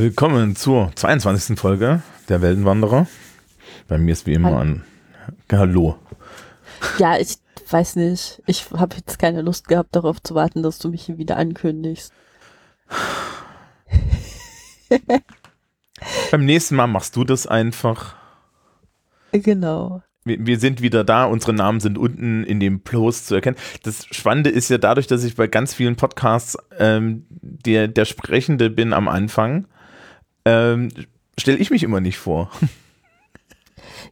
Willkommen zur 22. Folge der Weltenwanderer. Bei mir ist wie immer ein Hallo. Ja, ich weiß nicht. Ich habe jetzt keine Lust gehabt, darauf zu warten, dass du mich hier wieder ankündigst. Beim nächsten Mal machst du das einfach. Genau. Wir, wir, sind wieder da, unsere Namen sind unten in dem Post zu erkennen. Das Spannende ist ja dadurch, dass ich bei ganz vielen Podcasts ähm, der, der Sprechende bin am Anfang, ähm, stelle ich mich immer nicht vor.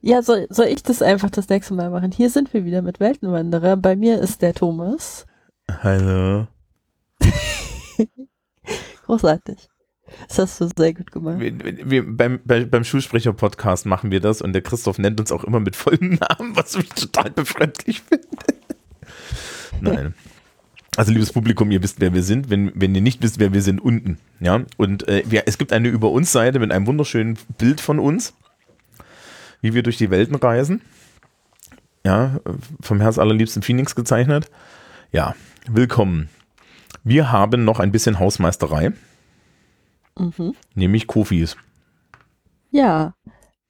Ja, soll, soll ich das einfach das nächste Mal machen? Hier sind wir wieder mit Weltenwanderer. Bei mir ist der Thomas. Hallo. Großartig. Das hast du sehr gut gemacht. Wir, wir, beim, bei, beim Schulsprecher-Podcast machen wir das und der Christoph nennt uns auch immer mit vollem Namen, was ich total befremdlich finde. Nein. Also liebes Publikum, ihr wisst, wer wir sind. Wenn, wenn ihr nicht wisst, wer wir sind, unten. Ja, und äh, wir, es gibt eine Über uns Seite mit einem wunderschönen Bild von uns, wie wir durch die Welten reisen. Ja, vom Herz allerliebsten Phoenix gezeichnet. Ja, willkommen. Wir haben noch ein bisschen Hausmeisterei. Mhm. Nämlich Kofis. Ja,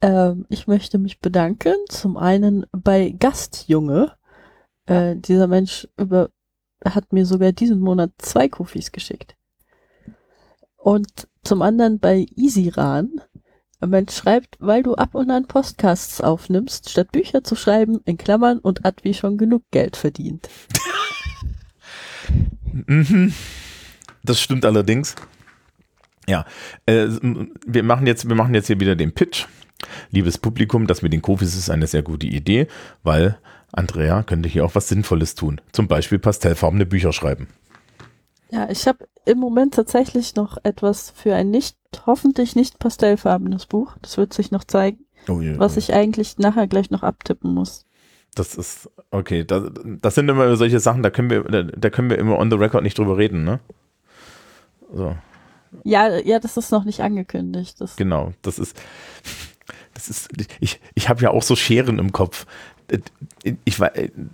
ähm, ich möchte mich bedanken. Zum einen bei Gastjunge. Äh, dieser Mensch über, hat mir sogar diesen Monat zwei Kofis geschickt. Und zum anderen bei Easyran. Mensch schreibt, weil du ab und an Podcasts aufnimmst, statt Bücher zu schreiben, in Klammern und Advi schon genug Geld verdient. mhm. Das stimmt allerdings. Ja, äh, wir machen jetzt, wir machen jetzt hier wieder den Pitch. Liebes Publikum, das mit den Kofis ist eine sehr gute Idee, weil Andrea könnte hier auch was Sinnvolles tun. Zum Beispiel pastellfarbene Bücher schreiben. Ja, ich habe im Moment tatsächlich noch etwas für ein nicht, hoffentlich nicht pastellfarbenes Buch. Das wird sich noch zeigen, oh je, was ich eigentlich nachher gleich noch abtippen muss. Das ist, okay, das, das sind immer solche Sachen, da können wir, da, da können wir immer on the record nicht drüber reden, ne? So. Ja, ja, das ist noch nicht angekündigt. Das genau, das ist, das ist, ich, ich habe ja auch so Scheren im Kopf. Ich war,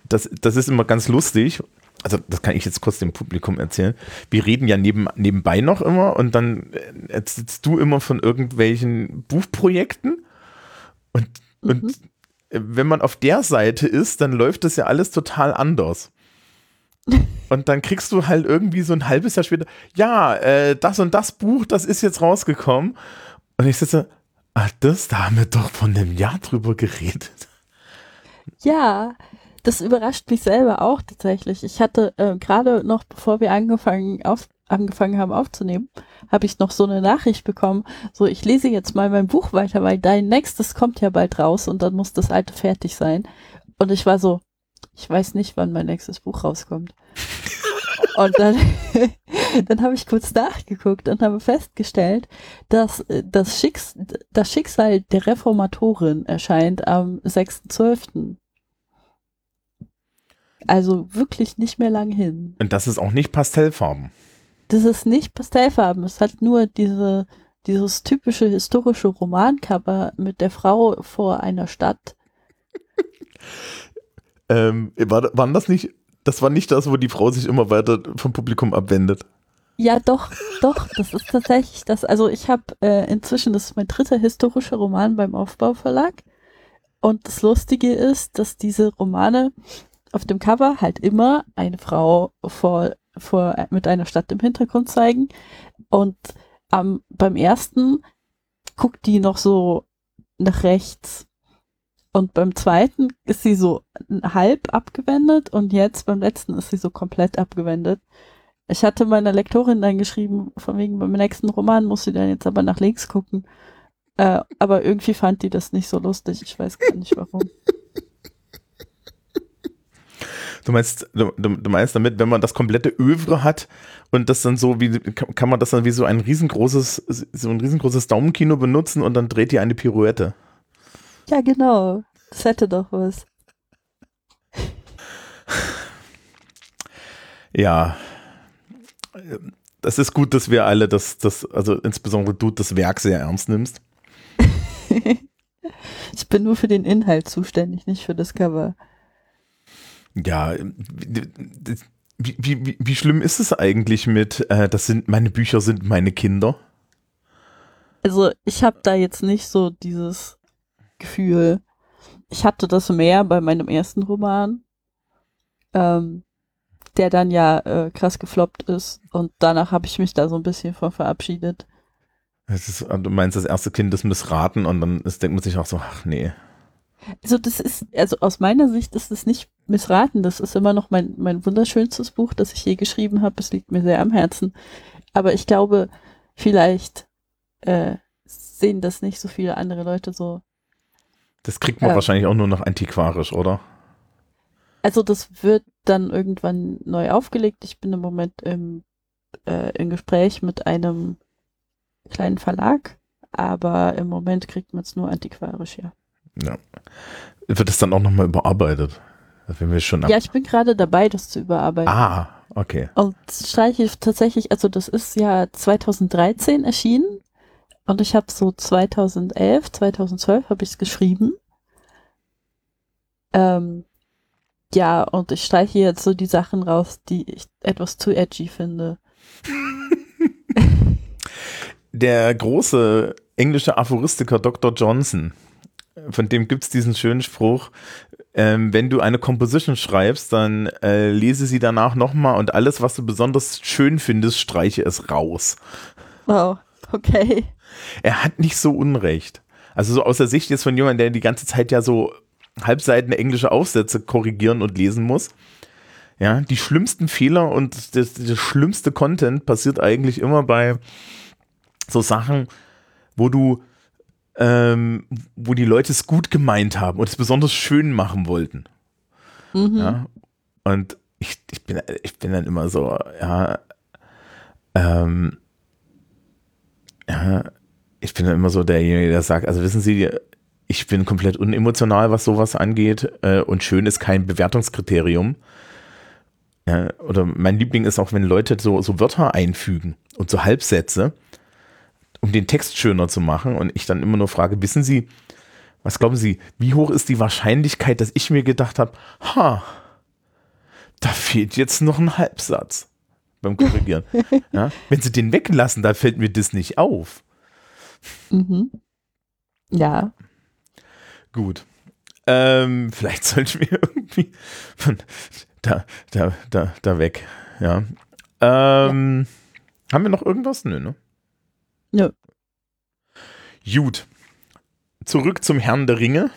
das, das ist immer ganz lustig. Also, das kann ich jetzt kurz dem Publikum erzählen. Wir reden ja neben, nebenbei noch immer und dann erzählst du immer von irgendwelchen Buchprojekten und, mhm. und wenn man auf der Seite ist, dann läuft das ja alles total anders. Und dann kriegst du halt irgendwie so ein halbes Jahr später, ja, äh, das und das Buch, das ist jetzt rausgekommen. Und ich sitze, ach, das, da haben wir doch von einem Jahr drüber geredet. Ja, das überrascht mich selber auch tatsächlich. Ich hatte äh, gerade noch, bevor wir angefangen, auf, angefangen haben aufzunehmen, habe ich noch so eine Nachricht bekommen, so ich lese jetzt mal mein Buch weiter, weil dein nächstes kommt ja bald raus und dann muss das alte fertig sein. Und ich war so, ich weiß nicht, wann mein nächstes Buch rauskommt. Und dann, dann habe ich kurz nachgeguckt und habe festgestellt, dass äh, das, Schicks das Schicksal der Reformatorin erscheint am 6.12. Also wirklich nicht mehr lang hin. Und das ist auch nicht Pastellfarben. Das ist nicht Pastellfarben. Es hat nur diese, dieses typische historische Romancover mit der Frau vor einer Stadt. Ähm, war, waren das nicht, das war nicht das, wo die Frau sich immer weiter vom Publikum abwendet. Ja, doch, doch, das ist tatsächlich das. Also ich habe äh, inzwischen, das ist mein dritter historischer Roman beim Aufbauverlag. Und das Lustige ist, dass diese Romane auf dem Cover halt immer eine Frau vor, vor mit einer Stadt im Hintergrund zeigen. Und ähm, beim ersten guckt die noch so nach rechts und beim zweiten ist sie so halb abgewendet und jetzt beim letzten ist sie so komplett abgewendet. Ich hatte meiner Lektorin dann geschrieben, von wegen beim nächsten Roman muss sie dann jetzt aber nach links gucken. Äh, aber irgendwie fand die das nicht so lustig. Ich weiß gar nicht warum. Du meinst, du, du, meinst damit, wenn man das komplette Övre hat und das dann so wie, kann man das dann wie so ein riesengroßes, so ein riesengroßes Daumenkino benutzen und dann dreht die eine Pirouette? Ja, genau. Das hätte doch was. Ja. Das ist gut, dass wir alle das, das, also insbesondere du das Werk sehr ernst nimmst. ich bin nur für den Inhalt zuständig, nicht für das Cover. Ja, wie, wie, wie, wie schlimm ist es eigentlich mit, äh, das sind, meine Bücher sind meine Kinder? Also ich habe da jetzt nicht so dieses Gefühl. Ich hatte das mehr bei meinem ersten Roman, ähm, der dann ja äh, krass gefloppt ist und danach habe ich mich da so ein bisschen von verabschiedet. Ist, du meinst, das erste Kind ist missraten und dann ist, denkt man sich auch so, ach nee. Also das ist, also aus meiner Sicht ist es nicht missraten. Das ist immer noch mein, mein wunderschönstes Buch, das ich je geschrieben habe. Es liegt mir sehr am Herzen. Aber ich glaube, vielleicht äh, sehen das nicht so viele andere Leute so. Das kriegt man Ja. wahrscheinlich auch nur noch antiquarisch, oder? Also das wird dann irgendwann neu aufgelegt. Ich bin im Moment im, äh, im Gespräch mit einem kleinen Verlag, aber im Moment kriegt man es nur antiquarisch, ja. Ja. Wird es dann auch nochmal überarbeitet? Wenn wir schon Ja, ich bin gerade dabei, das zu überarbeiten. Ah, okay. Und Streiche tatsächlich, also das ist ja 2013 erschienen und ich habe so 2011, 2012 habe ich es geschrieben. Ähm, ja, und ich streiche jetzt so die Sachen raus, die ich etwas zu edgy finde. Der große englische Aphoristiker Dr. Johnson, von dem gibt es diesen schönen Spruch, ähm, wenn du eine Composition schreibst, dann äh, lese sie danach nochmal und alles, was du besonders schön findest, streiche es raus. Wow, okay. Er hat nicht so Unrecht. Also so aus der Sicht jetzt von jemandem, der die ganze Zeit ja so Halbseiten englische Aufsätze korrigieren und lesen muss. Ja, die schlimmsten Fehler und das, das schlimmste Content passiert eigentlich immer bei so Sachen, wo du, ähm, wo die Leute es gut gemeint haben und es besonders schön machen wollten. Mhm. Ja. Und ich, ich, bin, ich bin dann immer so, ja, ähm, ja, ich bin immer so derjenige, der sagt, also wissen Sie, ich bin komplett unemotional, was sowas angeht äh, und schön ist kein Bewertungskriterium. Ja, oder mein Liebling ist auch, wenn Leute so, so Wörter einfügen und so Halbsätze, um den Text schöner zu machen und ich dann immer nur frage, wissen Sie, was glauben Sie, wie hoch ist die Wahrscheinlichkeit, dass ich mir gedacht habe, ha, da fehlt jetzt noch ein Halbsatz beim Korrigieren. ja, wenn Sie den weglassen, da fällt mir das nicht auf. Mhm. Ja, Gut. Ähm, vielleicht sollten wir irgendwie von da, da, da, da weg. Ja. Ähm, Haben wir noch irgendwas? Nö, ne? Nö. Gut. Zurück zum Herrn der Ringe.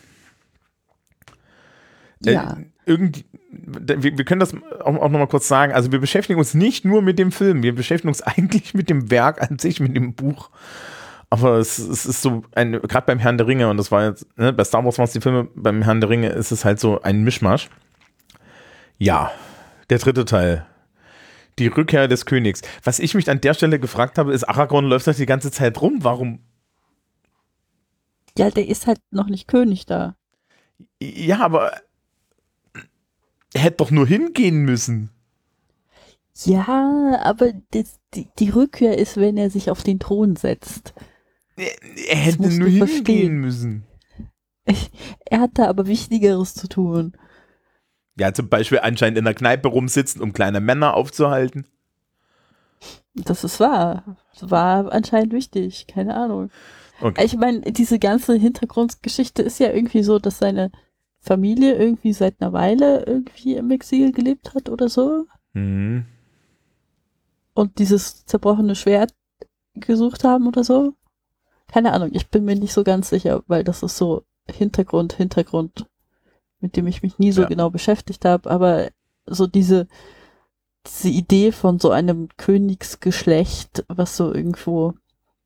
Äh, ja. irgendwie, wir, wir können das auch, auch nochmal kurz sagen. Also, wir beschäftigen uns nicht nur mit dem Film, wir beschäftigen uns eigentlich mit dem Werk an sich, mit dem Buch. Aber es, es ist so, ein, gerade beim Herrn der Ringe, und das war jetzt, ne, bei Star Wars waren es die Filme, beim Herrn der Ringe ist es halt so ein Mischmasch. Ja, der dritte Teil. Die Rückkehr des Königs. Was ich mich an der Stelle gefragt habe, ist, Aragorn läuft doch die ganze Zeit rum. Warum? Ja, der ist halt noch nicht König da. Ja, aber er hätte doch nur hingehen müssen. Ja, aber das, die, die Rückkehr ist, wenn er sich auf den Thron setzt. Er, er hätte nur hingehen verstehen. müssen. Er hat da aber Wichtigeres zu tun. Ja, zum Beispiel anscheinend in der Kneipe rumsitzen, um kleine Männer aufzuhalten. Das ist wahr. War anscheinend wichtig. Keine Ahnung. Okay. Ich meine, diese ganze Hintergrundgeschichte ist ja irgendwie so, dass seine Familie irgendwie seit einer Weile irgendwie im Exil gelebt hat oder so. Mhm. Und dieses zerbrochene Schwert gesucht haben oder so. Keine Ahnung, ich bin mir nicht so ganz sicher, weil das ist so Hintergrund, Hintergrund, mit dem ich mich nie so Ja. genau beschäftigt habe, aber so diese, diese Idee von so einem Königsgeschlecht, was so irgendwo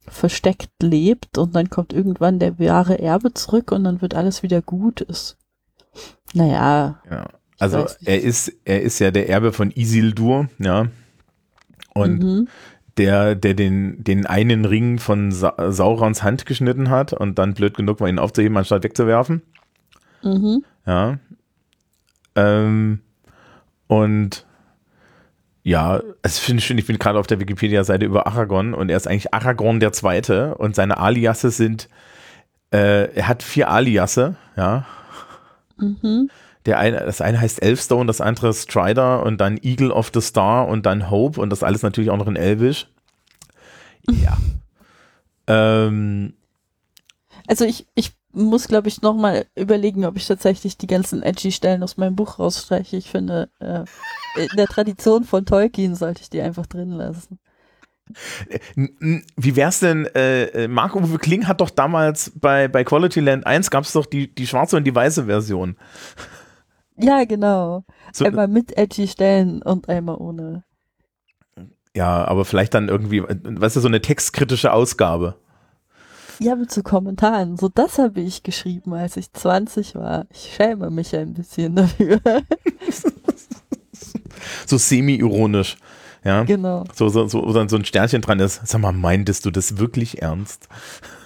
versteckt lebt und dann kommt irgendwann der wahre Erbe zurück und dann wird alles wieder gut, ist, naja, Ja. Also er ist, er ist ja der Erbe von Isildur, ja. Und mhm. Der, der den, den einen Ring von Sa Saurons Hand geschnitten hat und dann blöd genug war, ihn aufzuheben, anstatt wegzuwerfen. Mhm. Ja. Ähm, und ja, es finde ich schön, ich bin gerade auf der Wikipedia-Seite über Aragorn und er ist eigentlich Aragorn der Zweite und seine Aliasse sind, äh, er hat vier Aliasse, ja. Mhm. Der eine, das eine heißt Elfstone, das andere Strider und dann Eagle of the Star und dann Hope und das alles natürlich auch noch in Elvish. Ja. Ähm, Also ich, ich muss, glaube ich, nochmal überlegen, ob ich tatsächlich die ganzen edgy Stellen aus meinem Buch rausstreiche. Ich finde, äh, in der Tradition von Tolkien sollte ich die einfach drin lassen. wie wär's denn, äh, äh, Marco-Uwe Kling hat doch damals bei, bei Quality Land 1 gab es doch die, die schwarze und die weiße Version. Ja, genau. So, Einmal mit edgy Stellen und einmal ohne. ja, aber vielleicht dann irgendwie, äh, weißt du, so eine textkritische Ausgabe. Ja, mit so Kommentaren. So, das habe ich geschrieben, als ich 20 war. Ich schäme mich ein bisschen dafür. So semi-ironisch. Ja. genau. So, so, so, wo dann so ein Sternchen dran ist. Sag mal, meintest du das wirklich ernst?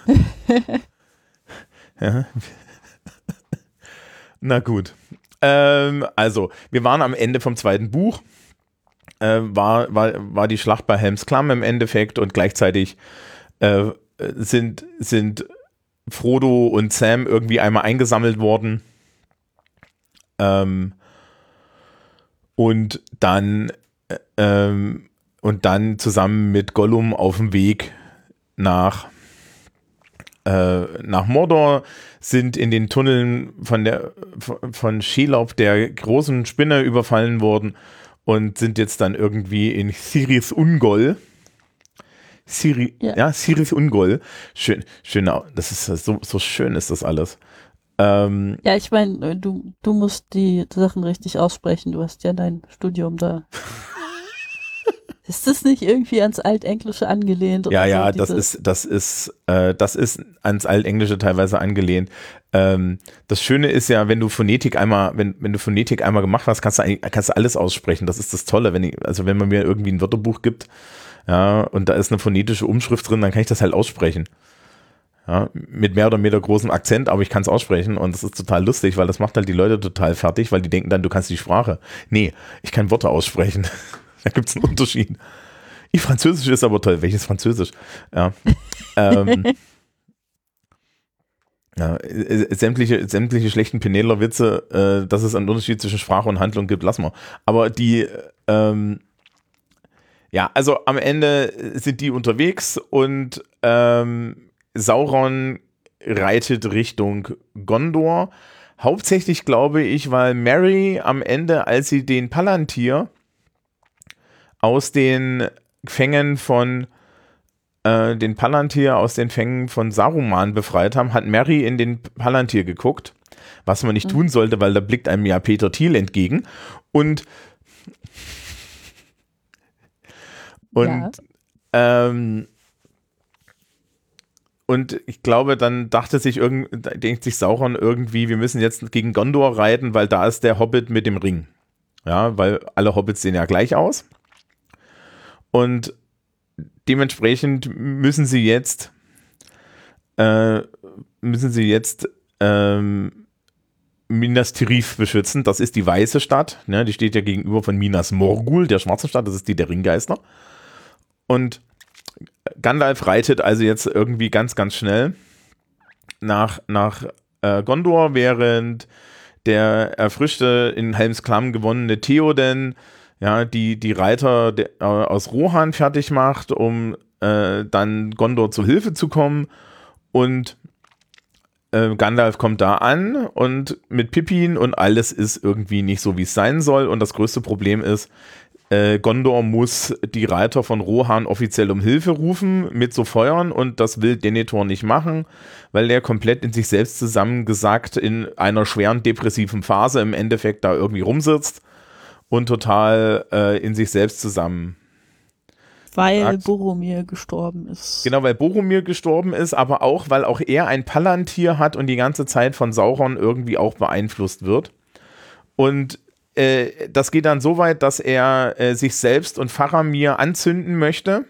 ja. Na gut. Ähm, also, wir waren am Ende vom zweiten Buch. Äh, war, war, war die Schlacht bei Helms Klamm im Endeffekt und gleichzeitig äh, sind, sind Frodo und Sam irgendwie einmal eingesammelt worden. Ähm, und dann äh, ähm, und dann zusammen mit Gollum auf dem Weg nach äh, nach Mordor sind in den Tunneln von der von Shelob der großen Spinne überfallen worden und sind jetzt dann irgendwie in Siris Ungol. Siri, ja. Ja. Siris Ungol. Schön, schön, das ist so, so schön ist das alles. Ähm, Ja, ich meine, du, du musst die Sachen richtig aussprechen. Du hast ja dein Studium da. ist das nicht irgendwie ans Altenglische angelehnt? Ja, ja, so, das ist, das ist, äh, das ist ans Altenglische teilweise angelehnt. Ähm, das Schöne ist ja, wenn du Phonetik einmal, wenn, wenn du Phonetik einmal gemacht hast, kannst du, kannst du alles aussprechen. Das ist das Tolle, wenn ich, also wenn man mir irgendwie ein Wörterbuch gibt, ja, und da ist eine phonetische Umschrift drin, dann kann ich das halt aussprechen. Ja, mit mehr oder weniger großem Akzent, aber ich kann es aussprechen und das ist total lustig, weil das macht halt die Leute total fertig, weil die denken dann, du kannst die Sprache. Nee, ich kann Worte aussprechen. da gibt es einen Unterschied. Ihr Französisch ist aber toll. Welches Französisch? Ja. ähm, ja, äh, sämtliche, sämtliche schlechten Peneler-Witze, äh, dass es einen Unterschied zwischen Sprache und Handlung gibt, lassen wir. Aber die, ähm, ja, also am Ende sind die unterwegs und ähm, Sauron reitet Richtung Gondor. Hauptsächlich glaube ich, weil Mary am Ende, als sie den Palantir aus den Fängen von äh, den Palantir aus den Fängen von Saruman befreit haben, hat Mary in den Palantir geguckt, was man nicht tun sollte, weil da blickt einem ja Peter Thiel entgegen und und Ja. ähm, und ich glaube, dann dachte sich irgend, denkt sich Sauron irgendwie, wir müssen jetzt gegen Gondor reiten, weil da ist der Hobbit mit dem Ring. Ja, weil alle Hobbits sehen ja gleich aus. Und dementsprechend müssen sie jetzt äh, müssen sie jetzt ähm, Minas Tirith beschützen. Das ist die weiße Stadt. Ne? Die steht ja gegenüber von Minas Morgul, der schwarzen Stadt. Das ist die der Ringgeister. Und Gandalf reitet also jetzt irgendwie ganz, ganz schnell nach, nach äh, Gondor, während der erfrischte in Helms Klamm gewonnene Theoden ja, die, die Reiter de, äh, aus Rohan fertig macht, um äh, dann Gondor zu Hilfe zu kommen. Und äh, Gandalf kommt da an und mit Pippin und alles ist irgendwie nicht so, wie es sein soll. Und das größte Problem ist, äh, Gondor muss die Reiter von Rohan offiziell um Hilfe rufen mit so Feuern und das will Denethor nicht machen, weil der komplett in sich selbst zusammengesackt in einer schweren depressiven Phase im Endeffekt da irgendwie rumsitzt und total äh, in sich selbst zusammen. Weil Sag's. Boromir gestorben ist. Genau, weil Boromir gestorben ist, aber auch, weil auch er ein Palantir hat und die ganze Zeit von Sauron irgendwie auch beeinflusst wird. Und äh, das geht dann so weit, dass er äh, sich selbst und Faramir anzünden möchte.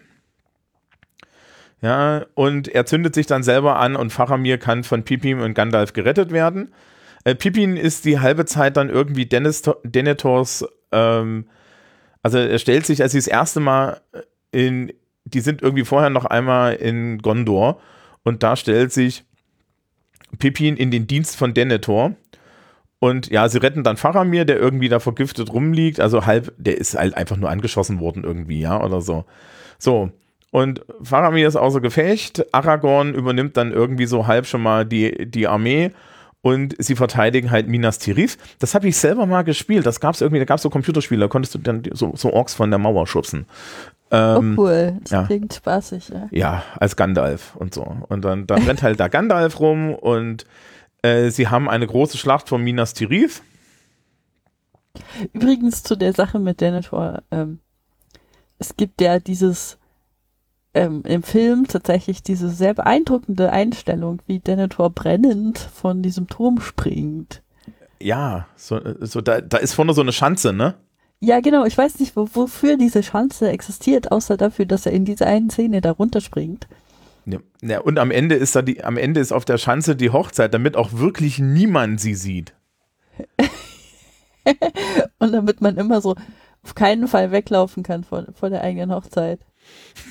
Ja, und er zündet sich dann selber an und Faramir kann von Pippin und Gandalf gerettet werden. Äh, Pippin ist die halbe Zeit dann irgendwie Dennis, Denethors, ähm, also er stellt sich, als sie das erste Mal in, die sind irgendwie vorher noch einmal in Gondor und da stellt sich Pippin in den Dienst von Denethor. Und ja, sie retten dann Faramir, der irgendwie da vergiftet rumliegt. Also halb, der ist halt einfach nur angeschossen worden irgendwie, ja, oder so. So. Und Faramir ist außer Gefecht. Aragorn übernimmt dann irgendwie so halb schon mal die, die Armee und sie verteidigen halt Minas Tirith. Das habe ich selber mal gespielt. Das gab es irgendwie, da gab es so Computerspiele, da konntest du dann so, so Orks von der Mauer schubsen. Ähm, oh cool, das ja. klingt spaßig. Ja. ja, als Gandalf und so. Und dann, dann rennt halt da Gandalf rum und äh, sie haben eine große Schlacht von Minas Tirith. Übrigens zu der Sache mit Denethor. Ähm, es gibt ja dieses ähm, im Film tatsächlich diese sehr beeindruckende Einstellung, wie Denethor brennend von diesem Turm springt. Ja, so, so da, da ist vorne so eine Schanze, ne? Ja, genau. Ich weiß nicht, wo, wofür diese Schanze existiert, außer dafür, dass er in dieser einen Szene da runterspringt. Ja, ja, und am Ende ist da die, am Ende ist auf der Schanze die Hochzeit, damit auch wirklich niemand sie sieht. und damit man immer so auf keinen Fall weglaufen kann vor, vor der eigenen Hochzeit.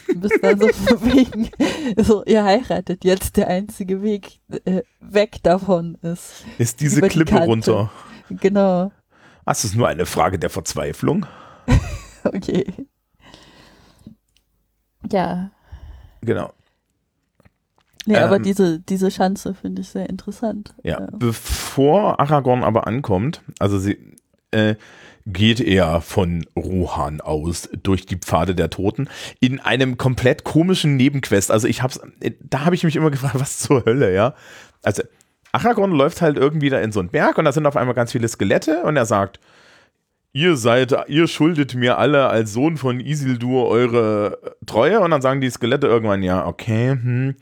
Du bist dann so wegen, so, ihr heiratet jetzt, der einzige Weg äh, weg davon ist. Ist diese die Klippe Kante. runter. Genau. Ah, es ist nur eine Frage der Verzweiflung. Okay. Ja. Genau. Nee, aber Ähm, diese, diese Schanze finde ich sehr interessant. Ja. Ja. Bevor Aragorn aber ankommt, also sie äh, geht er von Rohan aus durch die Pfade der Toten in einem komplett komischen Nebenquest. Also ich hab's, da habe ich mich immer gefragt, was zur Hölle, ja. Also Aragorn läuft halt irgendwie da in so einen Berg und da sind auf einmal ganz viele Skelette und er sagt, ihr seid, ihr schuldet mir alle als Sohn von Isildur eure Treue und dann sagen die Skelette irgendwann, ja, okay, hm,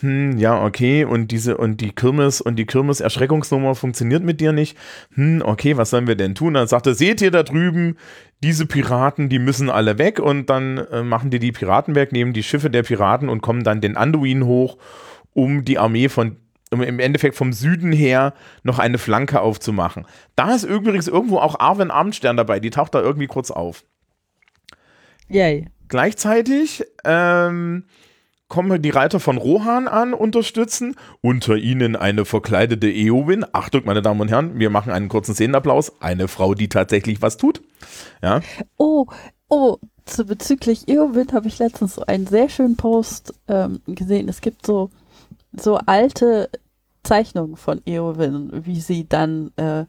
hm, ja, okay, und diese, und die Kirmes, und die Kirmes-Erschreckungsnummer funktioniert mit dir nicht. Hm, okay, was sollen wir denn tun? Dann sagt er, seht ihr da drüben, diese Piraten, die müssen alle weg und dann äh, machen die die Piraten weg, nehmen die Schiffe der Piraten und kommen dann den Anduin hoch, um die Armee von um im Endeffekt vom Süden her noch eine Flanke aufzumachen. Da ist übrigens irgendwo auch Arwen Abendstern dabei, die taucht da irgendwie kurz auf. Yay. Gleichzeitig ähm, kommen die Reiter von Rohan an, unterstützen. Unter ihnen eine verkleidete Eowyn. Achtung, meine Damen und Herren, wir machen einen kurzen Szenenapplaus. Eine Frau, die tatsächlich was tut. Ja, Oh, oh, zu bezüglich Eowyn habe ich letztens so einen sehr schönen Post ähm, gesehen. Es gibt so, so alte Zeichnungen von Eowyn, wie sie dann äh,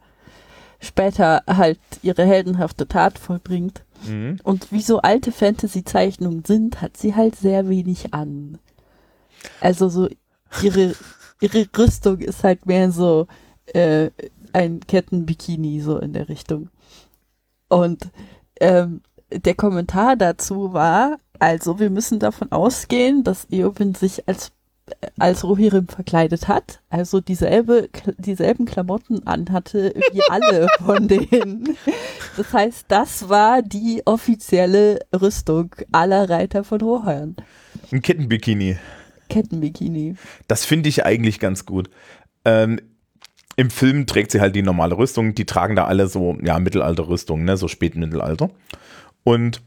später halt ihre heldenhafte Tat vollbringt. Mhm. Und wie so alte Fantasy-Zeichnungen sind, hat sie halt sehr wenig an. Also so ihre, ihre Rüstung ist halt mehr so äh, ein Kettenbikini, so in der Richtung. Und ähm, der Kommentar dazu war, also wir müssen davon ausgehen, dass Eowyn sich als als Rohirrim verkleidet hat, also dieselbe, dieselben Klamotten anhatte wie alle von denen. Das heißt, das war die offizielle Rüstung aller Reiter von Rohan. ein Kettenbikini. Kettenbikini. Das finde ich eigentlich ganz gut. Ähm, Im Film trägt sie halt die normale Rüstung. Die tragen da alle so, ja, Mittelalterrüstung, ne, so Spätmittelalter. Und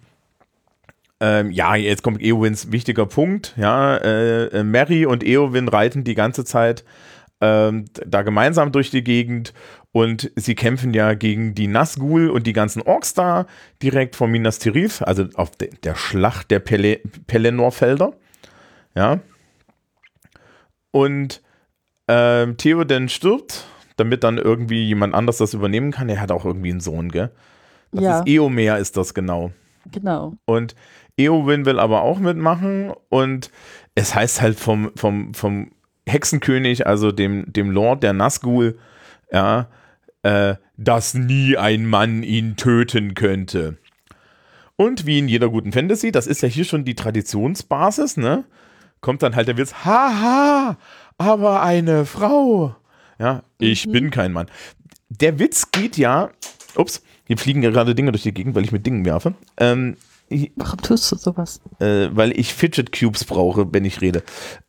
ähm, ja, jetzt kommt Eowins wichtiger Punkt. Ja, äh, äh, Mary und Eowyn reiten die ganze Zeit ähm, da gemeinsam durch die Gegend und sie kämpfen ja gegen die Nazgul und die ganzen Orks da direkt vor Minas Tirith, also auf de der Schlacht der Pele Pelennor-Felder. Ja. Und ähm, Theoden stirbt, damit dann irgendwie jemand anders das übernehmen kann. Er hat auch irgendwie einen Sohn, gell? Das Ja. ist Eomer, ist das genau. Genau. Und Eowyn will aber auch mitmachen und es heißt halt vom, vom, vom Hexenkönig, also dem, dem Lord der Nazgul, ja, äh, dass nie ein Mann ihn töten könnte. Und wie in jeder guten Fantasy, das ist ja hier schon die Traditionsbasis, ne? Kommt dann halt der Witz, haha, aber eine Frau. Ja, ich Mhm. bin kein Mann. Der Witz geht ja, ups, hier fliegen ja gerade Dinge durch die Gegend, weil ich mit Dingen werfe. Ähm, ich- Warum tust du sowas? äh, weil ich Fidget Cubes brauche, wenn ich rede.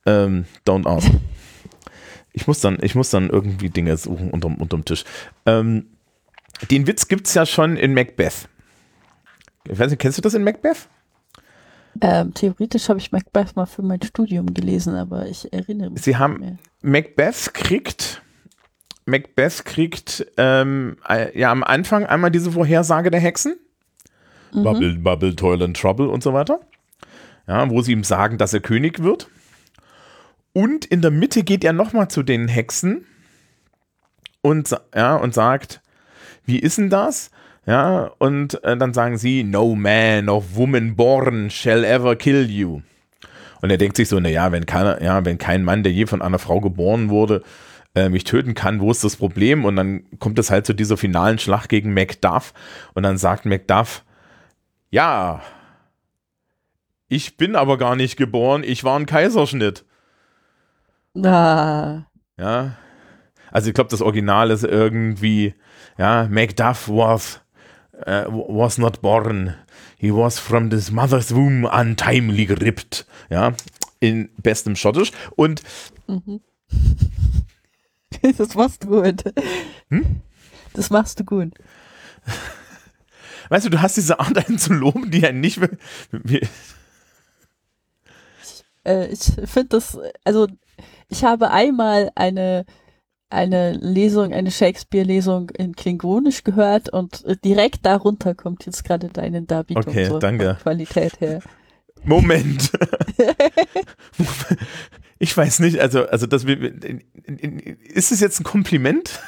Ähm, don't ask. Ich muss dann, ich muss dann irgendwie Dinge suchen unterm, unterm Tisch. Ähm, den Witz gibt es ja schon in Macbeth. Ich weiß nicht, kennst du das in Macbeth? Ähm, theoretisch habe ich Macbeth mal für mein Studium gelesen, aber ich erinnere mich Sie nicht haben- mehr. Macbeth kriegt, Macbeth kriegt ähm, äh, ja am Anfang einmal diese Vorhersage der Hexen. Mhm. Bubble, Bubble, Toil and Trouble und so weiter. ja, wo sie ihm sagen, dass er König wird. Und in der Mitte geht er nochmal zu den Hexen und, ja, und sagt, wie ist denn das? Ja, und äh, dann sagen sie, no man of woman born shall ever kill you. Und er denkt sich so, naja, wenn keiner, ja, wenn kein Mann, der je von einer Frau geboren wurde, äh, mich töten kann, wo ist das Problem? Und dann kommt es halt zu dieser finalen Schlacht gegen Macduff. Und dann sagt Macduff, ja, ich bin aber gar nicht geboren, ich war ein Kaiserschnitt. Ah. Ja. Also ich glaube, das Original ist irgendwie, ja, Macduff was, uh, was not born. He was from his mother's womb untimely gripped. Ja, in bestem Schottisch. Und Mhm. Das machst du gut. Hm? Das machst du gut. weißt du, du hast diese Art, einen zu loben, die ja nicht. mehr- wie- Äh, ich finde das, also ich habe einmal eine, eine Lesung, eine Shakespeare-Lesung in Klingonisch gehört und direkt darunter kommt jetzt gerade deine Darbietung. Okay, so danke. Qualität her. Moment. ich weiß nicht, also, also das ist es jetzt ein Kompliment?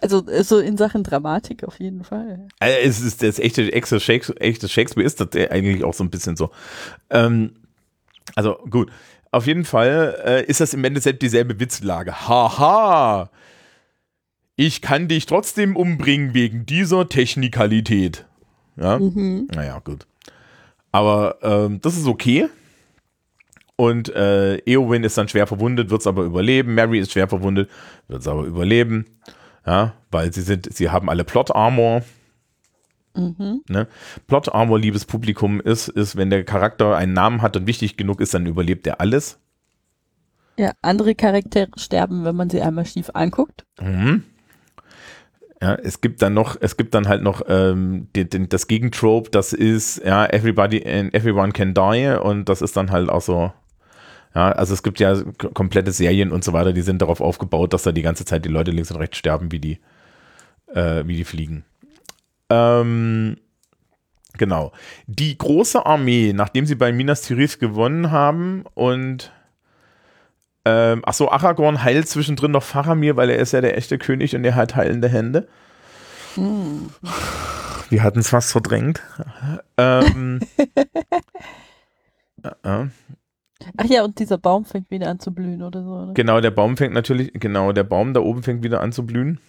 Also äh, so in Sachen Dramatik auf jeden Fall. Äh, Es ist das echte, echte Shakespeare, echte Shakespeare ist das eigentlich auch so ein bisschen so. Ähm, also gut, auf jeden Fall äh, ist das im Endeffekt dieselbe Witzlage. Haha! Ich kann dich trotzdem umbringen wegen dieser Technikalität. Ja, Mhm. naja, gut. Aber ähm, das ist okay. Und äh, Eowyn ist dann schwer verwundet, wird es aber überleben. Mary ist schwer verwundet, wird es aber überleben. Ja, weil sie sind, sie haben alle Plot Armor. Mhm. Ne? Plot Armor, liebes Publikum, ist, ist, wenn der Charakter einen Namen hat und wichtig genug ist, dann überlebt er alles. Ja, andere Charaktere sterben, wenn man sie einmal schief anguckt. Mhm. Ja, es gibt dann noch, es gibt dann halt noch ähm, den, den, das Gegentrope, das ist, ja, everybody and everyone can die und das ist dann halt auch so, ja, also es gibt ja komplette Serien und so weiter, die sind darauf aufgebaut, dass da die ganze Zeit die Leute links und rechts sterben, wie die, äh, wie die fliegen. Ähm, genau. Die große Armee, nachdem sie bei Minas Tirith gewonnen haben und ähm, ach so, Aragorn heilt zwischendrin noch Faramir, weil er ist ja der echte König und er hat heilende Hände. Hm. Wir hatten es fast verdrängt. ähm, äh, äh. Ach ja, und dieser Baum fängt wieder an zu blühen oder so. Ne? Genau, der Baum fängt natürlich, genau, der Baum da oben fängt wieder an zu blühen.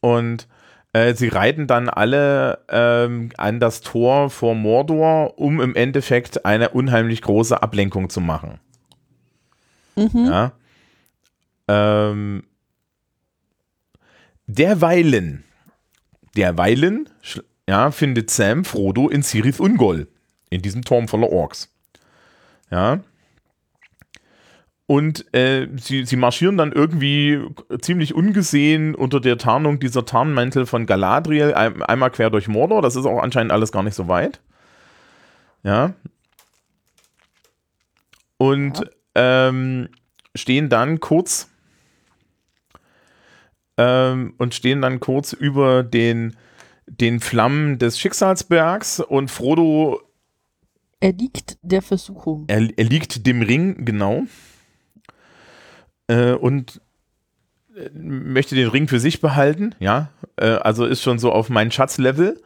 Und äh, sie reiten dann alle ähm, an das Tor vor Mordor, um im Endeffekt eine unheimlich große Ablenkung zu machen. Mhm. Ja. Ähm, derweilen, derweilen, ja, findet Sam Frodo in Cirith Ungol, in diesem Turm voller Orks. Ja. Und äh, sie, sie marschieren dann irgendwie ziemlich ungesehen unter der Tarnung dieser Tarnmäntel von Galadriel ein, einmal quer durch Mordor. Das ist auch anscheinend alles gar nicht so weit. Ja. Und ähm, stehen dann kurz ähm, und stehen dann kurz über den, den Flammen des Schicksalsbergs und Frodo Er liegt der Versuchung. er, er liegt dem Ring, genau. Äh, und äh, möchte den Ring für sich behalten, ja. Äh, also ist schon so auf mein Schatzlevel.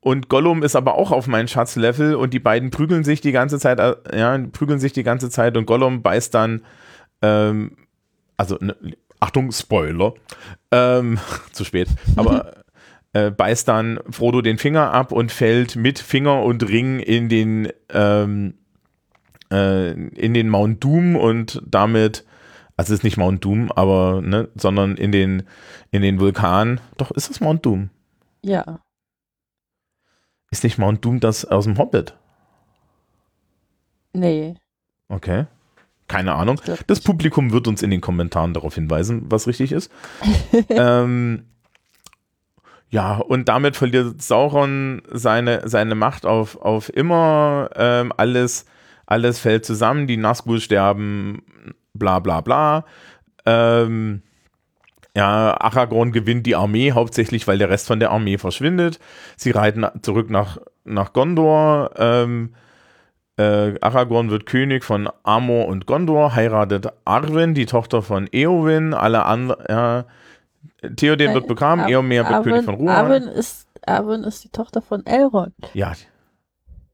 Und Gollum ist aber auch auf mein Schatzlevel und die beiden prügeln sich die ganze Zeit, äh, ja, prügeln sich die ganze Zeit und Gollum beißt dann, ähm, also, ne, Achtung, Spoiler, ähm, zu spät, aber äh, beißt dann Frodo den Finger ab und fällt mit Finger und Ring in den, ähm, äh, in den Mount Doom und damit, also es ist nicht Mount Doom, aber, ne, sondern in den, in den Vulkan. Doch, ist das Mount Doom? Ja. Ist nicht Mount Doom das aus dem Hobbit? Nee. Okay. Keine Ahnung. Das. Publikum wird uns in den Kommentaren darauf hinweisen, was richtig ist. ähm, ja, und damit verliert Sauron seine, seine Macht auf, auf immer. Ähm, alles, alles fällt zusammen, die Nazgûl sterben, bla bla bla. Ähm, ja, Aragorn gewinnt die Armee, hauptsächlich, weil der Rest von der Armee verschwindet. Sie reiten zurück nach, nach Gondor. Ähm, Äh, Aragorn wird König von Amor und Gondor, heiratet Arwen, die Tochter von Eowyn, alle anderen, äh, Theoden wird begraben, Ar- Eomer wird Arwen, König von Rohan. Arwen ist, Arwen ist die Tochter von Elrond, Ja,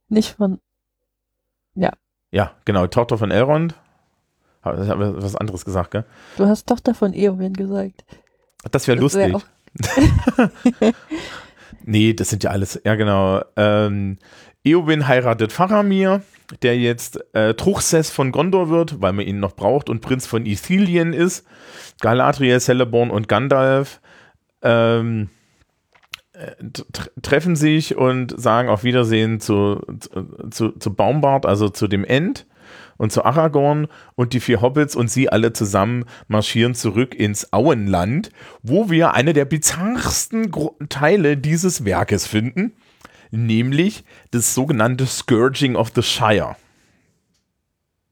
nicht von. ja, genau, Tochter von Elrond. Ich habe was anderes gesagt, gell? Du hast Tochter von Eowyn gesagt. Das wäre Das wär lustig. nee, das sind ja alles, ja genau. Ähm, Eowyn heiratet Faramir, der jetzt äh, Truchsess von Gondor wird, weil man ihn noch braucht und Prinz von Ithilien ist. Galadriel, Celeborn und Gandalf ähm, äh, tr- treffen sich und sagen auf Wiedersehen zu, zu, zu, zu Baumbart, also zu dem End und zu Aragorn und die vier Hobbits und sie alle zusammen marschieren zurück ins Auenland, wo wir eine der bizarrsten Gro Teile dieses Werkes finden, nämlich das sogenannte Scourging of the Shire.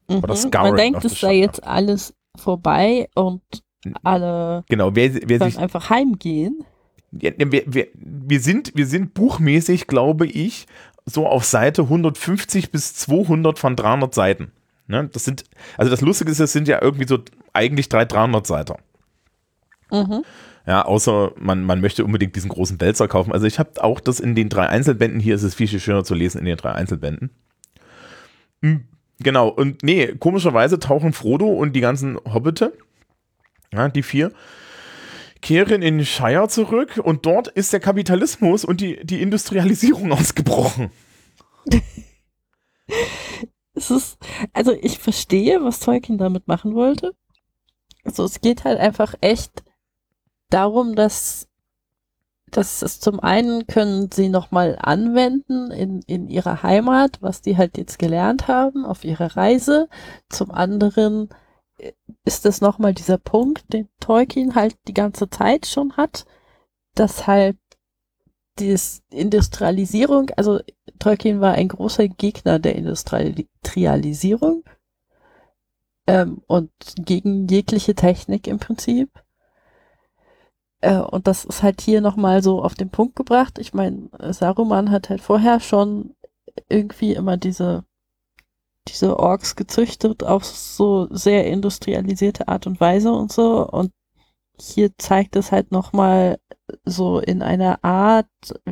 Oder Mhm. Scouring Man denkt, es sei jetzt alles vorbei und alle Genau, wer, wer sich einfach heimgehen. Ja, ne, wir, wir, wir, sind, wir sind buchmäßig, glaube ich, so auf Seite 150 bis 200 von 300 Seiten. Ne? Das sind, also das Lustige ist, es sind ja irgendwie so eigentlich drei 300 Seiten. Mhm. Ja, außer man, man möchte unbedingt diesen großen Wälzer kaufen. Also ich habe auch das in den drei Einzelbänden, hier ist es viel, viel schöner zu lesen in den drei Einzelbänden. Hm, Genau, und nee, komischerweise tauchen Frodo und die ganzen Hobbite, ja, die vier, kehren in Shire zurück und dort ist der Kapitalismus und die, die Industrialisierung ausgebrochen. Es ist, also ich verstehe, was Tolkien damit machen wollte. Also es geht halt einfach echt darum, dass, dass es zum einen können sie nochmal anwenden in, in ihrer Heimat, was die halt jetzt gelernt haben auf ihrer Reise. Zum anderen äh, ist es nochmal dieser Punkt, den Tolkien halt die ganze Zeit schon hat, dass halt die Industrialisierung, also Tolkien war ein großer Gegner der Industrialisierung ähm, und gegen jegliche Technik im Prinzip. Äh, und das ist halt hier nochmal so auf den Punkt gebracht. Ich meine, Saruman hat halt vorher schon irgendwie immer diese, diese Orks gezüchtet auf so sehr industrialisierte Art und Weise und so. Und hier zeigt es halt nochmal so in einer Art,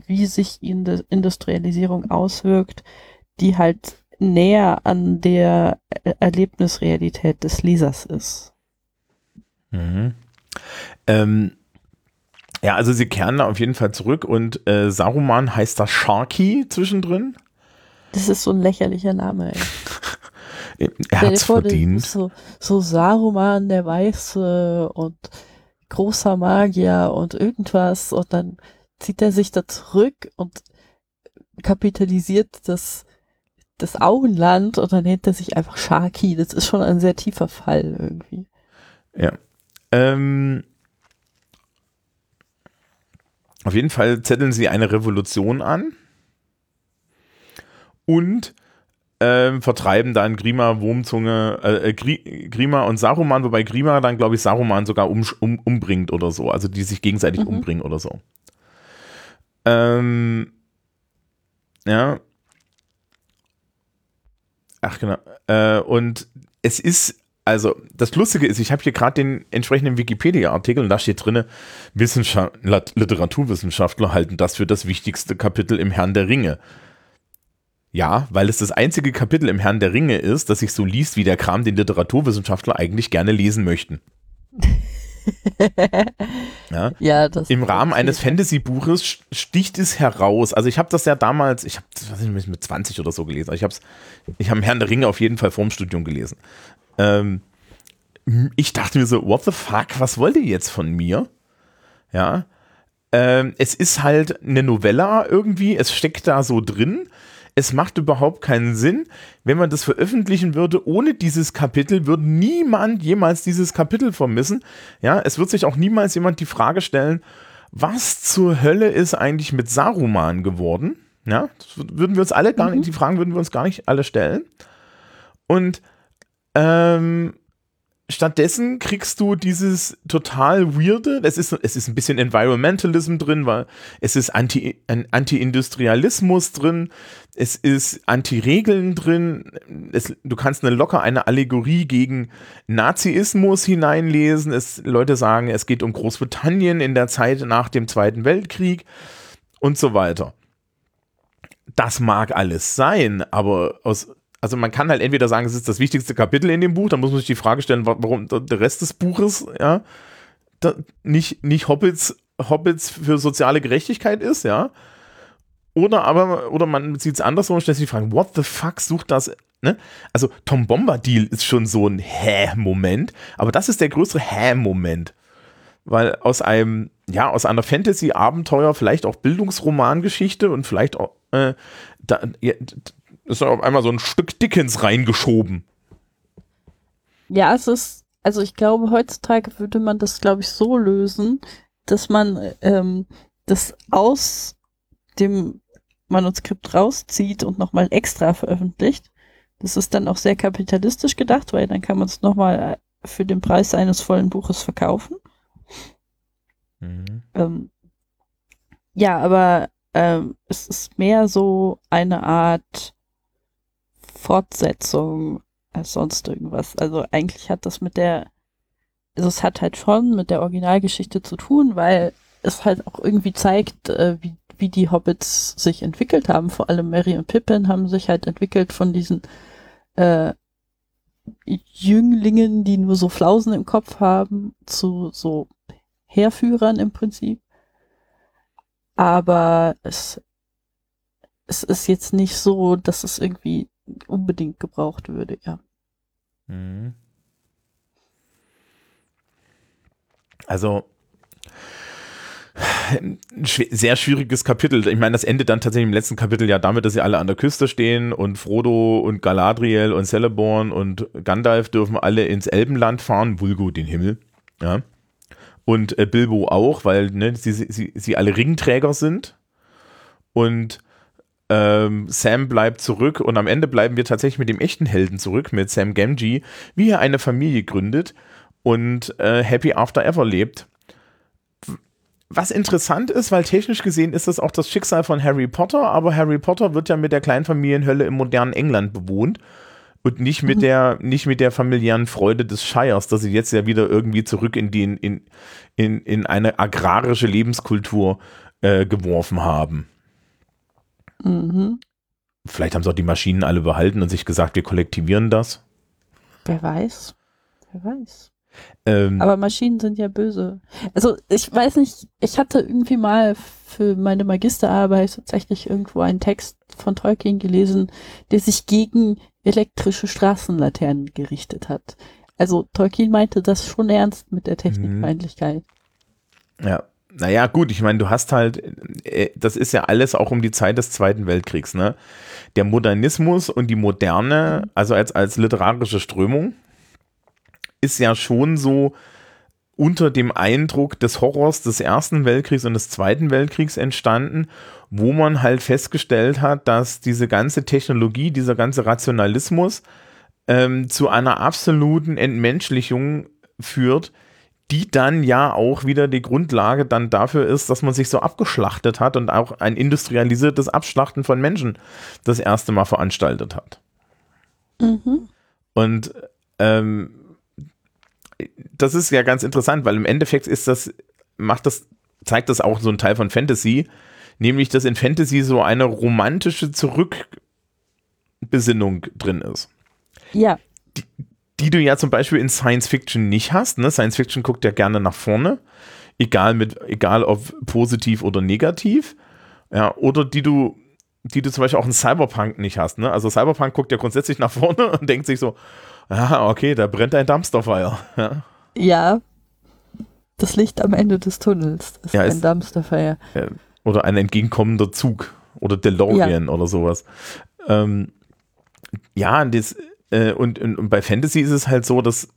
wie sich Industrialisierung auswirkt, die halt näher an der Er- Erlebnisrealität des Lesers ist. Mhm. Ähm, ja, also sie kehren da auf jeden Fall zurück und äh, Saruman heißt da Sharky zwischendrin. Das ist so ein lächerlicher Name. Ey. Er hat's vor, verdient. So, so Saruman der Weiße und großer Magier und irgendwas und dann zieht er sich da zurück und kapitalisiert das, das Auenland und dann nennt er sich einfach Sharky. Das ist schon ein sehr tiefer Fall irgendwie. Ähm, auf jeden Fall zetteln sie eine Revolution an und ähm, vertreiben dann Grima, Wurmzunge, äh, äh, Gri Grima und Saruman, wobei Grima dann, glaube ich, Saruman sogar um, um, umbringt oder so, also die sich gegenseitig Mhm. umbringen oder so. Ähm, ja. Ach genau. Äh, und es ist, also das Lustige ist, ich habe hier gerade den entsprechenden Wikipedia-Artikel und da steht drinne, Wissenschaft, Literaturwissenschaftler halten das für das wichtigste Kapitel im Herrn der Ringe. Ja, weil es das einzige Kapitel im Herrn der Ringe ist, das sich so liest wie der Kram, den Literaturwissenschaftler eigentlich gerne lesen möchten. Ja. ja, das Im Rahmen eines. Fantasy-Buches sticht es heraus. Also ich habe das ja damals, ich habe das mit 20 oder so gelesen. Ich habe ich habe Herrn der Ringe auf jeden Fall vorm Studium gelesen. Ähm, ich dachte mir so, what the fuck, was wollt ihr jetzt von mir? Ja. Ähm, es ist halt eine Novella irgendwie, es steckt da so drin. Es macht überhaupt keinen Sinn. Wenn man das veröffentlichen würde, ohne dieses Kapitel, würde niemand jemals dieses Kapitel vermissen. Ja, es wird sich auch niemals jemand die Frage stellen, was zur Hölle ist eigentlich mit Saruman geworden? Ja, das würden wir uns alle gar nicht, die Fragen würden wir uns gar nicht alle stellen. Und ähm, stattdessen kriegst du dieses total weirde, es ist, es ist ein bisschen Environmentalism drin, weil es ist Anti, ein Anti-Industrialismus drin, es ist Anti-Regeln drin, es, du kannst eine locker eine Allegorie gegen Naziismus hineinlesen, es, Leute sagen, es geht um Großbritannien in der Zeit nach dem Zweiten Weltkrieg und so weiter. Das mag alles sein, aber aus also man kann halt entweder sagen, es ist das wichtigste Kapitel in dem Buch, dann muss man sich die Frage stellen, warum der Rest des Buches ja nicht, nicht Hobbits, Hobbits für soziale Gerechtigkeit ist, ja. Oder aber, oder man sieht es andersrum und stellt sich die Frage, what the fuck sucht das? Ne? Also Tom Bombadil ist schon so ein Hä-Moment, aber das ist der größere Hä-Moment. Weil aus einem, ja, aus einer Fantasy-Abenteuer, vielleicht auch Bildungsromangeschichte und vielleicht auch, äh, da, ja, ist auf einmal so ein Stück Dickens reingeschoben. Ja, es ist, also ich glaube, heutzutage würde man das, glaube ich, so lösen, dass man ähm, das aus dem Manuskript rauszieht und nochmal extra veröffentlicht. Das ist dann auch sehr kapitalistisch gedacht, weil dann kann man es nochmal für den Preis eines vollen Buches verkaufen. Mhm. Ähm, ja, aber ähm, es ist mehr so eine Art Fortsetzung als sonst irgendwas. Also eigentlich hat das mit der, also es hat halt schon mit der Originalgeschichte zu tun, weil es halt auch irgendwie zeigt, äh, wie, wie die Hobbits sich entwickelt haben. Vor allem Mary und Pippin haben sich halt entwickelt von diesen äh, Jünglingen, die nur so Flausen im Kopf haben, zu so Heerführern im Prinzip. Aber es, es ist jetzt nicht so, dass es irgendwie unbedingt gebraucht würde, ja. Mhm. Also sehr schwieriges Kapitel. Ich meine, das endet dann tatsächlich im letzten Kapitel ja damit, dass sie alle an der Küste stehen und Frodo und Galadriel und Celeborn und Gandalf dürfen alle ins Elbenland fahren, Vulgo den Himmel. Ja. Und äh, Bilbo auch, weil ne, sie, sie, sie alle Ringträger sind. Und ähm, Sam bleibt zurück und am Ende bleiben wir tatsächlich mit dem echten Helden zurück, mit Sam Gamgee, wie er eine Familie gründet und äh, Happy After Ever lebt. Was interessant ist, weil technisch gesehen ist das auch das Schicksal von Harry Potter, aber Harry Potter wird ja mit der Kleinfamilienhölle im modernen England bewohnt und nicht mit mhm. der nicht mit der familiären Freude des Shires, dass sie jetzt ja wieder irgendwie zurück in die in, in, in eine agrarische Lebenskultur äh, geworfen haben. Mhm. Vielleicht haben sie auch die Maschinen alle behalten und sich gesagt, wir kollektivieren das. Wer weiß. Wer weiß. Ähm, Aber Maschinen sind ja böse. Also ich weiß nicht, ich hatte irgendwie mal für meine Magisterarbeit tatsächlich irgendwo einen Text von Tolkien gelesen, der sich gegen elektrische Straßenlaternen gerichtet hat. Also Tolkien meinte das schon ernst mit der mhm. Technikfeindlichkeit. Ja, naja, gut, ich meine, du hast halt, äh, das ist ja alles auch um die Zeit des Zweiten Weltkriegs, ne? Der Modernismus und die Moderne, also als, als literarische Strömung, ist ja schon so unter dem Eindruck des Horrors des Ersten Weltkriegs und des Zweiten Weltkriegs entstanden, wo man halt festgestellt hat, dass diese ganze Technologie, dieser ganze Rationalismus ähm, zu einer absoluten Entmenschlichung führt, die dann ja auch wieder die Grundlage dann dafür ist, dass man sich so abgeschlachtet hat und auch ein industrialisiertes Abschlachten von Menschen das erste Mal veranstaltet hat. Mhm. Und ähm, das ist ja ganz interessant, weil im Endeffekt ist das, macht das, zeigt das auch so ein Teil von Fantasy, nämlich dass in Fantasy so eine romantische Zurückbesinnung drin ist. Ja. Die, die du ja zum Beispiel in Science Fiction nicht hast. Ne? Science Fiction guckt ja gerne nach vorne, egal mit, egal ob positiv oder negativ. Ja, oder die du, die du zum Beispiel auch in Cyberpunk nicht hast. Ne? Also Cyberpunk guckt ja grundsätzlich nach vorne und denkt sich so, ah, okay, da brennt ein Dumpsterfire. Ja. ja. Das Licht am Ende des Tunnels ist ja, ein ist, Dumpsterfire. Oder ein entgegenkommender Zug oder DeLorean ja. oder sowas. Ähm, ja, das, äh, und, und, und bei Fantasy ist es halt so, dass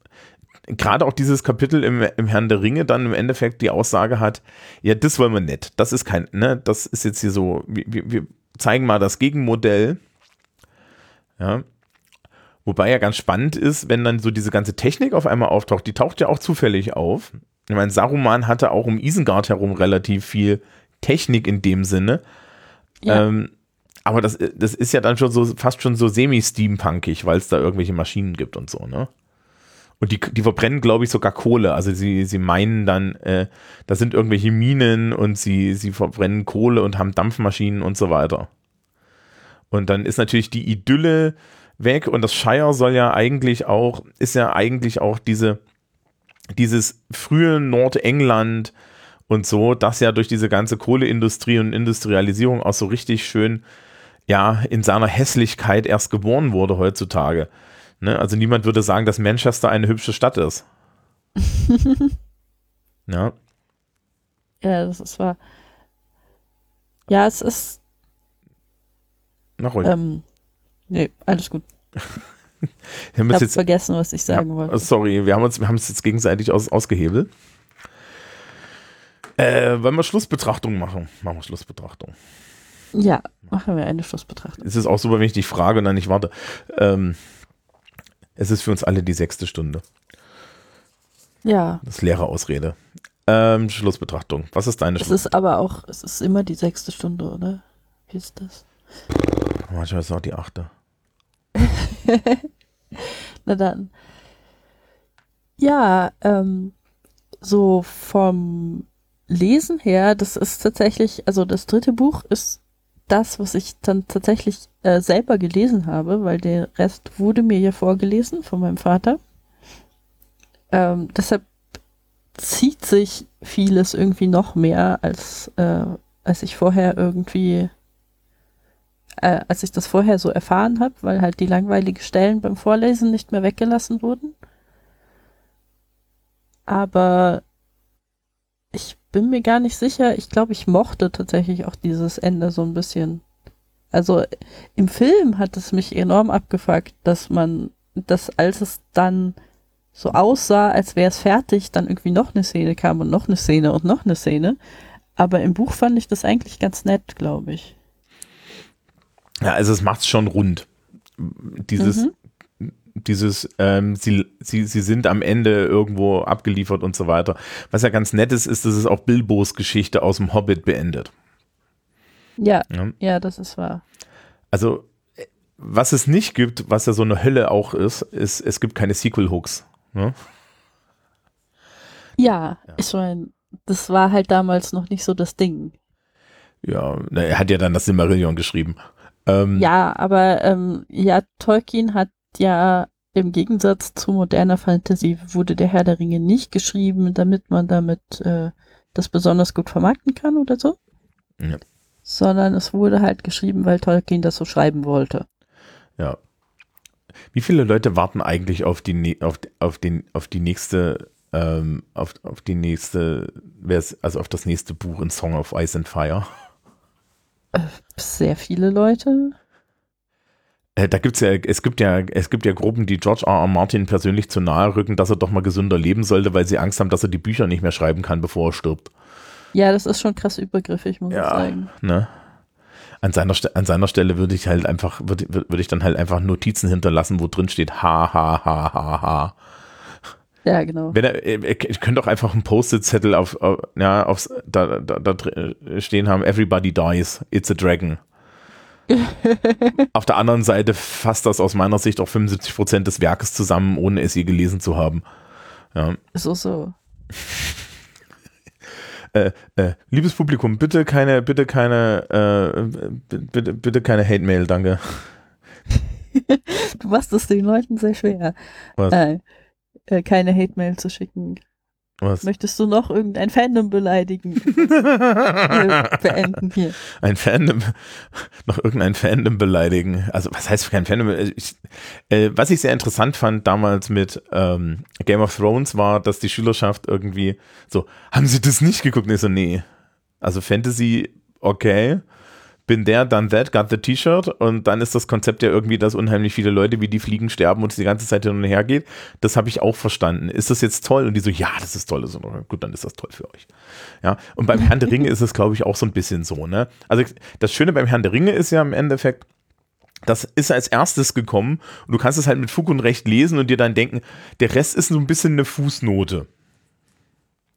gerade auch dieses Kapitel im, im Herrn der Ringe dann im Endeffekt die Aussage hat, ja, das wollen wir nicht. Das ist kein, ne, das ist jetzt hier so, wir, wir zeigen mal das Gegenmodell. Ja. Wobei ja ganz spannend ist, wenn dann so diese ganze Technik auf einmal auftaucht, die taucht ja auch zufällig auf. Ich meine, Saruman hatte auch um Isengard herum relativ viel Technik in dem Sinne. Ja. Ähm, aber das, das ist ja dann schon so fast schon so semi-steampunkig, weil es da irgendwelche Maschinen gibt und so, ne? Und die, die verbrennen, glaube ich, sogar Kohle. Also sie, sie meinen dann, äh, da sind irgendwelche Minen und sie, sie verbrennen Kohle und haben Dampfmaschinen und so weiter. Und dann ist natürlich die Idylle weg und das Shire soll ja eigentlich auch, ist ja eigentlich auch diese, dieses frühe Nordengland und so, das ja durch diese ganze Kohleindustrie und Industrialisierung auch so richtig schön, ja, in seiner Hässlichkeit erst geboren wurde heutzutage. Ne? Also niemand würde sagen, dass Manchester eine hübsche Stadt ist. ja. Ja, das ist wahr. Ja, es ist. Na ruhig. Ähm, nee, alles gut. ich habe jetzt, vergessen, was ich sagen ja, wollte. Sorry, wir haben uns, wir haben es jetzt gegenseitig aus, ausgehebelt. Äh, wollen wir Schlussbetrachtung machen? Machen wir Schlussbetrachtung. Ja, machen wir eine Schlussbetrachtung. Es ist auch super, wenn ich dich frage und dann nicht warte. Ähm, es ist für uns alle die sechste Stunde. Ja. Das ist leere Ausrede. Ähm, Schlussbetrachtung. Was ist deine Schlussbetrachtung? Es ist aber auch, es ist immer die sechste Stunde, oder? Wie ist das? Manchmal ist es auch die achte. Na dann. Ja, ähm, so vom Lesen her, das ist tatsächlich, also das dritte Buch ist das, was ich dann tatsächlich äh, selber gelesen habe, weil der Rest wurde mir ja vorgelesen von meinem Vater. Ähm, deshalb zieht sich vieles irgendwie noch mehr, als, äh, als ich vorher irgendwie, äh, als ich das vorher so erfahren habe, weil halt die langweiligen Stellen beim Vorlesen nicht mehr weggelassen wurden. Aber ich bin mir gar nicht sicher. Ich glaube, ich mochte tatsächlich auch dieses Ende so ein bisschen. Also im Film hat es mich enorm abgefuckt, dass man, dass als es dann so aussah, als wäre es fertig, dann irgendwie noch eine Szene kam und noch eine Szene und noch eine Szene. Aber im Buch fand ich das eigentlich ganz nett, glaube ich. Ja, also es macht es schon rund. Dieses, mhm dieses, ähm, sie, sie, sie sind am Ende irgendwo abgeliefert und so weiter. Was ja ganz nett ist, ist, dass es auch Bilbos Geschichte aus dem Hobbit beendet. Ja, ja, ja, das ist wahr. Also, was es nicht gibt, was ja so eine Hölle auch ist, ist, es gibt keine Sequel-Hooks. Ne? Ja, ja, ich meine, das war halt damals noch nicht so das Ding. Ja, er hat ja dann das Silmarillion geschrieben. Ähm, ja, aber ähm, ja, Tolkien hat ja im Gegensatz zu moderner Fantasy wurde der Herr der Ringe nicht geschrieben, damit man damit äh, das besonders gut vermarkten kann oder so. Ja. Sondern es wurde halt geschrieben, weil Tolkien das so schreiben wollte. Ja. Wie viele Leute warten eigentlich auf die, auf, auf den, auf die nächste, ähm, auf, auf die nächste, also auf das nächste Buch in Song of Ice and Fire? Sehr viele Leute. Äh, da gibt's ja, es gibt ja, es gibt ja Gruppen, die George R. R. Martin persönlich zu nahe rücken, dass er doch mal gesünder leben sollte, weil sie Angst haben, dass er die Bücher nicht mehr schreiben kann, bevor er stirbt. Ja, das ist schon krass übergriffig, muss ja, ich sagen. Ne? An seiner, an seiner Stelle würde ich halt einfach, würde, würde ich dann halt einfach Notizen hinterlassen, wo drin steht, ha, ha, ha, ha, ha. Ja, genau. Wenn er, ihr könnt doch einfach einen Post-it-Zettel auf, auf, ja, aufs, da, da, da stehen haben, everybody dies, it's a dragon. Auf der anderen Seite fasst das aus meiner Sicht auch 75 Prozent des Werkes zusammen, ohne es je gelesen zu haben. Ja. So, so. äh, äh, liebes Publikum, bitte keine, bitte keine, äh, bitte, bitte keine Hate-Mail, danke. du machst es den Leuten sehr schwer, äh, äh, keine Hate-Mail zu schicken. Was? Möchtest du noch irgendein Fandom beleidigen? beenden hier. Ein Fandom, noch irgendein Fandom beleidigen. Also was heißt kein Fandom? Ich, äh, was ich sehr interessant fand damals mit ähm, Game of Thrones war, dass die Schülerschaft irgendwie so, haben sie das nicht geguckt? Ich so, nee. Also Fantasy, okay bin der, dann that, got the T-Shirt und dann ist das Konzept ja irgendwie, dass unheimlich viele Leute wie die Fliegen sterben und es die ganze Zeit hin und her geht. Das habe ich auch verstanden. Ist das jetzt toll? Und die so, ja, das ist toll. So, gut, dann ist das toll für euch. Ja, und beim Herrn der Ringe ist es, glaube ich, auch so ein bisschen so, ne? Also das Schöne beim Herrn der Ringe ist ja im Endeffekt, das ist als erstes gekommen und du kannst es halt mit Fug und Recht lesen und dir dann denken, der Rest ist so ein bisschen eine Fußnote.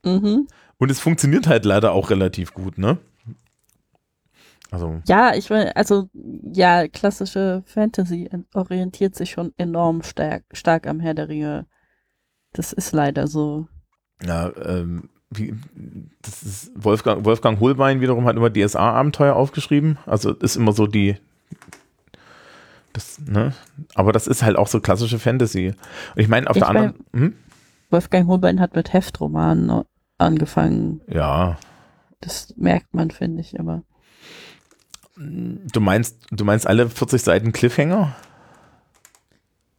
Mhm. Und es funktioniert halt leider auch relativ gut, ne? Also. Ja, ich meine, also ja, klassische Fantasy orientiert sich schon enorm stark, stark am Herr der Ringe. Das ist leider so. Ja, ähm, wie, das ist Wolfgang, Wolfgang Holbein wiederum hat immer DSA-Abenteuer aufgeschrieben. Also ist immer so die. Das, ne? Aber das ist halt auch so klassische Fantasy. Und ich meine, auf Ich der anderen. Hm? Wolfgang Holbein hat mit Heftromanen angefangen. Ja. Das merkt man, finde ich, immer. Du meinst, du meinst alle 40 Seiten Cliffhanger?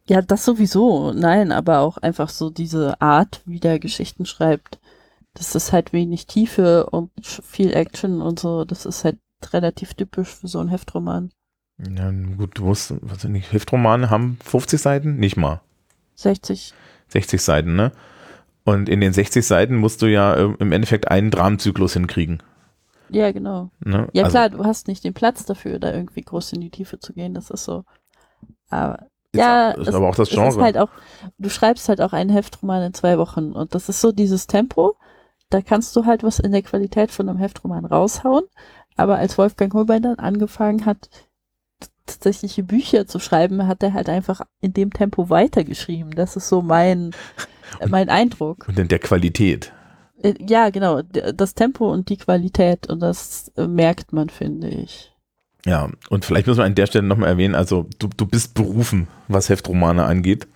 Ja, das sowieso. Nein, aber auch einfach so diese Art, wie der Geschichten schreibt. Das ist halt wenig Tiefe und viel Action und so. Das ist halt relativ typisch für so einen Heftroman. Ja, gut, du musst, was sind die Heftromane haben 50 Seiten? Nicht mal. 60. 60 Seiten, ne? Und in den 60 Seiten musst du ja äh, im Endeffekt einen Dramenzyklus hinkriegen. Ja, genau. Ne? Ja, Also, klar, du hast nicht den Platz dafür, da irgendwie groß in die Tiefe zu gehen. Das ist so. Aber ja, ist es- aber auch das Genre. halt auch, du schreibst halt auch einen Heftroman in zwei Wochen und das ist so dieses Tempo. Da kannst du halt was in der Qualität von einem Heftroman raushauen. Aber als Wolfgang Holbein dann angefangen hat, tatsächliche Bücher zu schreiben, hat er halt einfach in dem Tempo weitergeschrieben. Das ist so mein, mein Eindruck. Und in der Qualität. Äh, Ja, genau. Das Tempo und die Qualität und das äh, merkt man, finde ich. Ja, und vielleicht müssen wir an der Stelle nochmal erwähnen, also du, du bist berufen, was Heftromane angeht.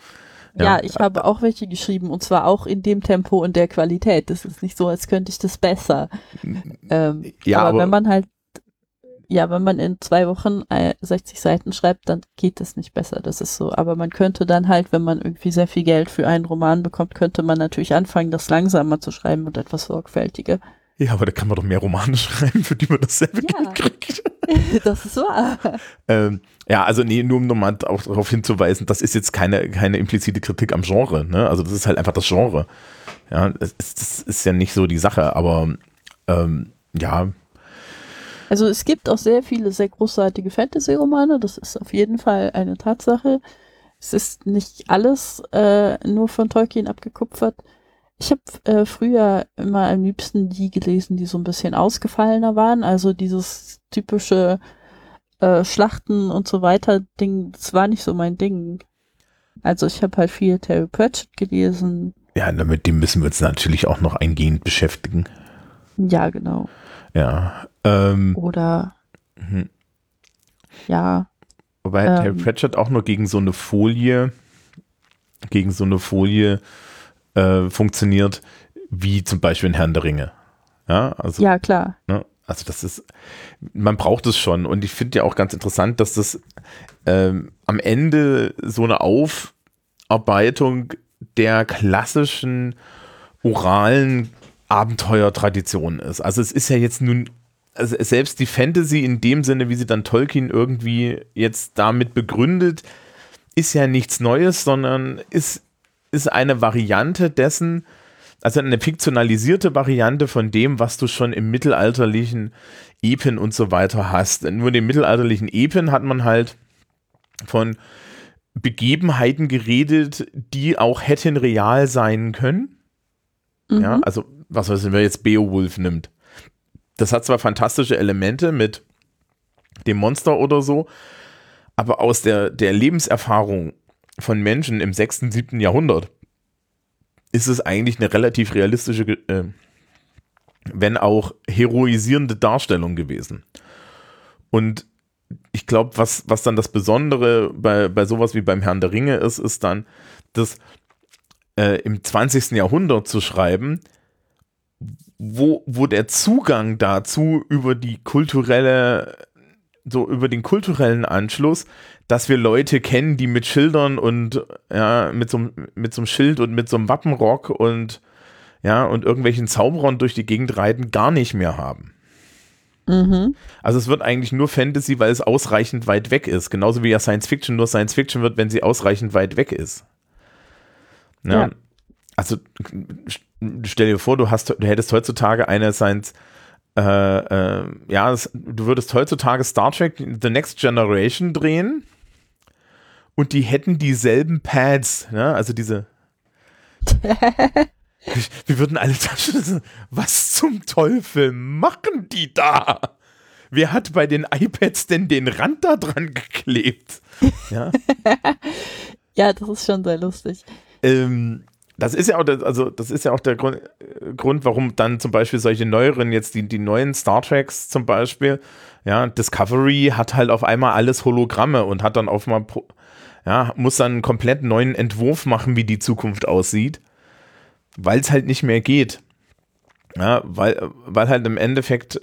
Ja, ich habe auch welche geschrieben und zwar auch in dem Tempo und der Qualität. Das ist nicht so, als könnte ich das besser. Ähm, Ja, aber, aber- wenn man halt, ja, wenn man in zwei Wochen äh, 60 Seiten schreibt, dann geht das nicht besser. Das ist so. Aber man könnte dann halt, wenn man irgendwie sehr viel Geld für einen Roman bekommt, könnte man natürlich anfangen, das langsamer zu schreiben und etwas sorgfältiger. Ja, aber da kann man doch mehr Romane schreiben, für die man dasselbe Ja. Geld kriegt. das ist wahr. Ähm, ja, also nee, nur um nochmal auch darauf hinzuweisen, das ist jetzt keine, keine implizite Kritik am Genre, ne? Also das ist halt einfach das Genre. Ja, das ist, das ist ja nicht so die Sache, aber ähm, ja, Also es gibt auch sehr viele sehr großartige Fantasy-Romane, das ist auf jeden Fall eine Tatsache. Es ist nicht alles äh, nur von Tolkien abgekupfert. Ich habe äh, früher immer am liebsten die gelesen, die so ein bisschen ausgefallener waren. Also dieses typische äh, Schlachten und so weiter Ding, das war nicht so mein Ding. Also ich habe halt viel Terry Pratchett gelesen. ja, mit dem müssen wir uns natürlich auch noch eingehend beschäftigen. Ja, genau. Ja, ähm, Oder mhm. ja, Wobei Ähm. Terry Pratchett auch nur gegen so eine Folie, gegen so eine Folie äh, funktioniert, wie zum Beispiel in Herrn der Ringe. Ja, also, ja klar. ne, also das ist, man braucht es schon. Und ich finde ja auch ganz interessant, dass das ähm, am Ende so eine Aufarbeitung der klassischen oralen Abenteuertradition ist. Also es ist ja jetzt nun, also selbst die Fantasy in dem Sinne, wie sie dann Tolkien irgendwie jetzt damit begründet, ist ja nichts Neues, sondern ist, ist eine Variante dessen, also eine fiktionalisierte Variante von dem, was du schon im mittelalterlichen Epen und so weiter hast. Nur in den mittelalterlichen Epen hat man halt von Begebenheiten geredet, die auch hätten real sein können. Mhm. Ja, also was weiß ich, wer jetzt Beowulf nimmt. Das hat zwar fantastische Elemente mit dem Monster oder so, aber aus der, der Lebenserfahrung von Menschen im 6., 7. Jahrhundert ist es eigentlich eine relativ realistische, äh, wenn auch heroisierende Darstellung gewesen. Und ich glaube, was, was dann das Besondere bei, bei sowas wie beim Herrn der Ringe ist, ist dann, dass äh, im 20. Jahrhundert zu schreiben, wo, wo der Zugang dazu über die kulturelle, so über den kulturellen Anschluss, dass wir Leute kennen, die mit Schildern und ja, mit so, einem- mit so einem Schild und mit so einem Wappenrock und ja, und irgendwelchen Zauberern durch die Gegend reiten, gar nicht mehr haben. Mhm. Also es wird eigentlich nur Fantasy, weil es ausreichend weit weg ist. Genauso wie ja Science Fiction nur Science Fiction wird, wenn sie ausreichend weit weg ist. Ja. Ja. Also stell dir vor, du hast, du hättest heutzutage eine Science, äh, äh, ja, es, du würdest heutzutage Star Trek The Next Generation drehen und die hätten dieselben Pads, ne? also diese. Wir würden alle Taschen. Was zum Teufel machen die da? Wer hat bei den iPads denn den Rand da dran geklebt? Ja, ja das ist schon sehr lustig. ähm, das ist ja auch der, also das ist ja auch der Grund, Grund, warum dann zum Beispiel solche neueren, jetzt die, die neuen Star Treks zum Beispiel, ja, Discovery hat halt auf einmal alles Hologramme und hat dann auf mal, pro- ja, muss dann einen komplett neuen Entwurf machen, wie die Zukunft aussieht, weil es halt nicht mehr geht. Ja, weil, weil halt im Endeffekt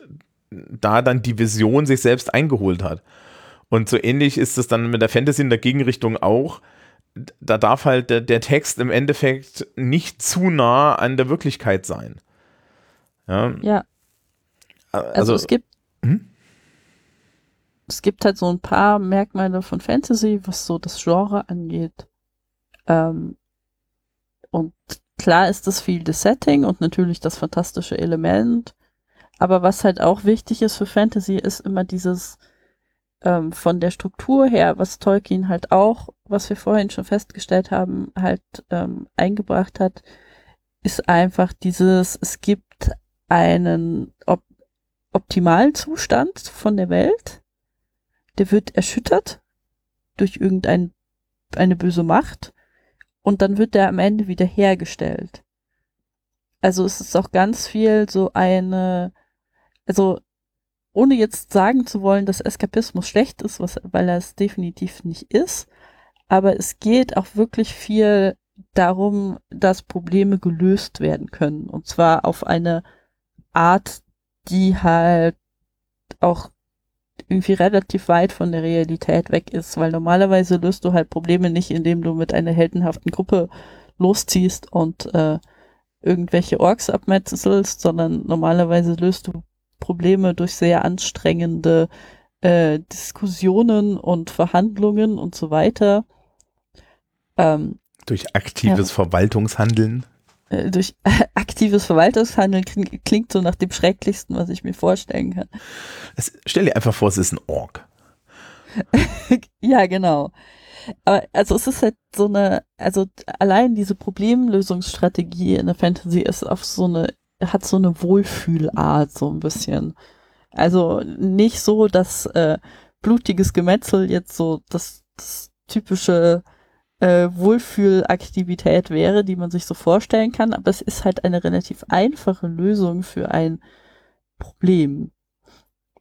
da dann die Vision sich selbst eingeholt hat. Und so ähnlich ist es dann mit der Fantasy in der Gegenrichtung auch. Da darf halt der, der Text im Endeffekt nicht zu nah an der Wirklichkeit sein. Ja, Ja, also, also, es gibt Hm? es gibt halt so ein paar Merkmale von Fantasy, was so das Genre angeht. Ähm, und klar ist das viel das Setting und natürlich das fantastische Element. Aber was halt auch wichtig ist für Fantasy, ist immer dieses ähm, von der Struktur her, was Tolkien halt auch, was wir vorhin schon festgestellt haben, halt ähm, eingebracht hat, ist einfach dieses, es gibt einen op optimalen Zustand von der Welt, der wird erschüttert durch irgendeine eine böse Macht und dann wird der am Ende wieder hergestellt. Also es ist auch ganz viel so eine, also ohne jetzt sagen zu wollen, dass Eskapismus schlecht ist, was, weil er es definitiv nicht ist, aber es geht auch wirklich viel darum, dass Probleme gelöst werden können. Und zwar auf eine Art, die halt auch irgendwie relativ weit von der Realität weg ist, weil normalerweise löst du halt Probleme nicht, indem du mit einer heldenhaften Gruppe losziehst und äh, irgendwelche Orks abmetzelst, sondern normalerweise löst du Probleme durch sehr anstrengende äh, Diskussionen und Verhandlungen und so weiter. Ähm, durch aktives Verwaltungshandeln. äh, durch aktives Verwaltungshandeln kling- klingt so nach dem Schrecklichsten, was ich mir vorstellen kann. Es, stell dir einfach vor, es ist ein Ork. ja, genau. Aber also es ist halt so eine, also allein diese Problemlösungsstrategie in der Fantasy ist auf so eine, hat so eine Wohlfühlart so ein bisschen. Also nicht so, dass äh, blutiges Gemetzel jetzt so das, das typische äh, Wohlfühlaktivität wäre, die man sich so vorstellen kann, aber es ist halt eine relativ einfache Lösung für ein Problem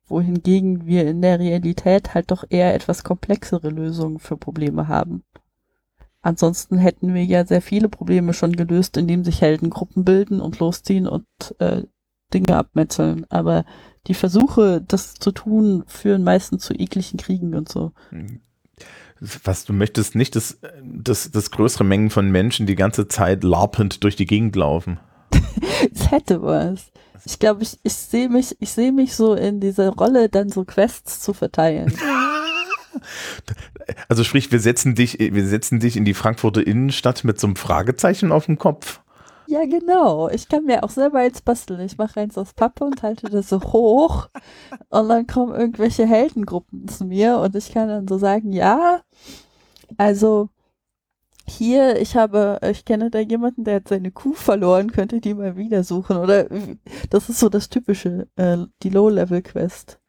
wohingegen wir in der Realität halt doch eher etwas komplexere Lösungen für Probleme haben. Ansonsten hätten wir ja sehr viele Probleme schon gelöst, indem sich Heldengruppen bilden und losziehen und äh, Dinge abmetzeln. Aber die Versuche, das zu tun, führen meistens zu ekligen Kriegen und so. Was du möchtest nicht, dass, dass, dass größere Mengen von Menschen die ganze Zeit larpend durch die Gegend laufen. Es hätte was. Ich glaube, ich, ich sehe mich, ich sehe mich so in dieser Rolle, dann so Quests zu verteilen. Also sprich, wir setzen dich, wir setzen dich in die Frankfurter Innenstadt mit so einem Fragezeichen auf dem Kopf. Ja, genau. Ich kann mir auch selber jetzt basteln. Ich mache eins aus Pappe und halte das so hoch. Und dann kommen irgendwelche Heldengruppen zu mir und ich kann dann so sagen, ja, also hier, ich habe, ich kenne da jemanden, der hat seine Kuh verloren, könnte die mal wieder suchen. Oder das ist so das typische, äh, die Low-Level-Quest.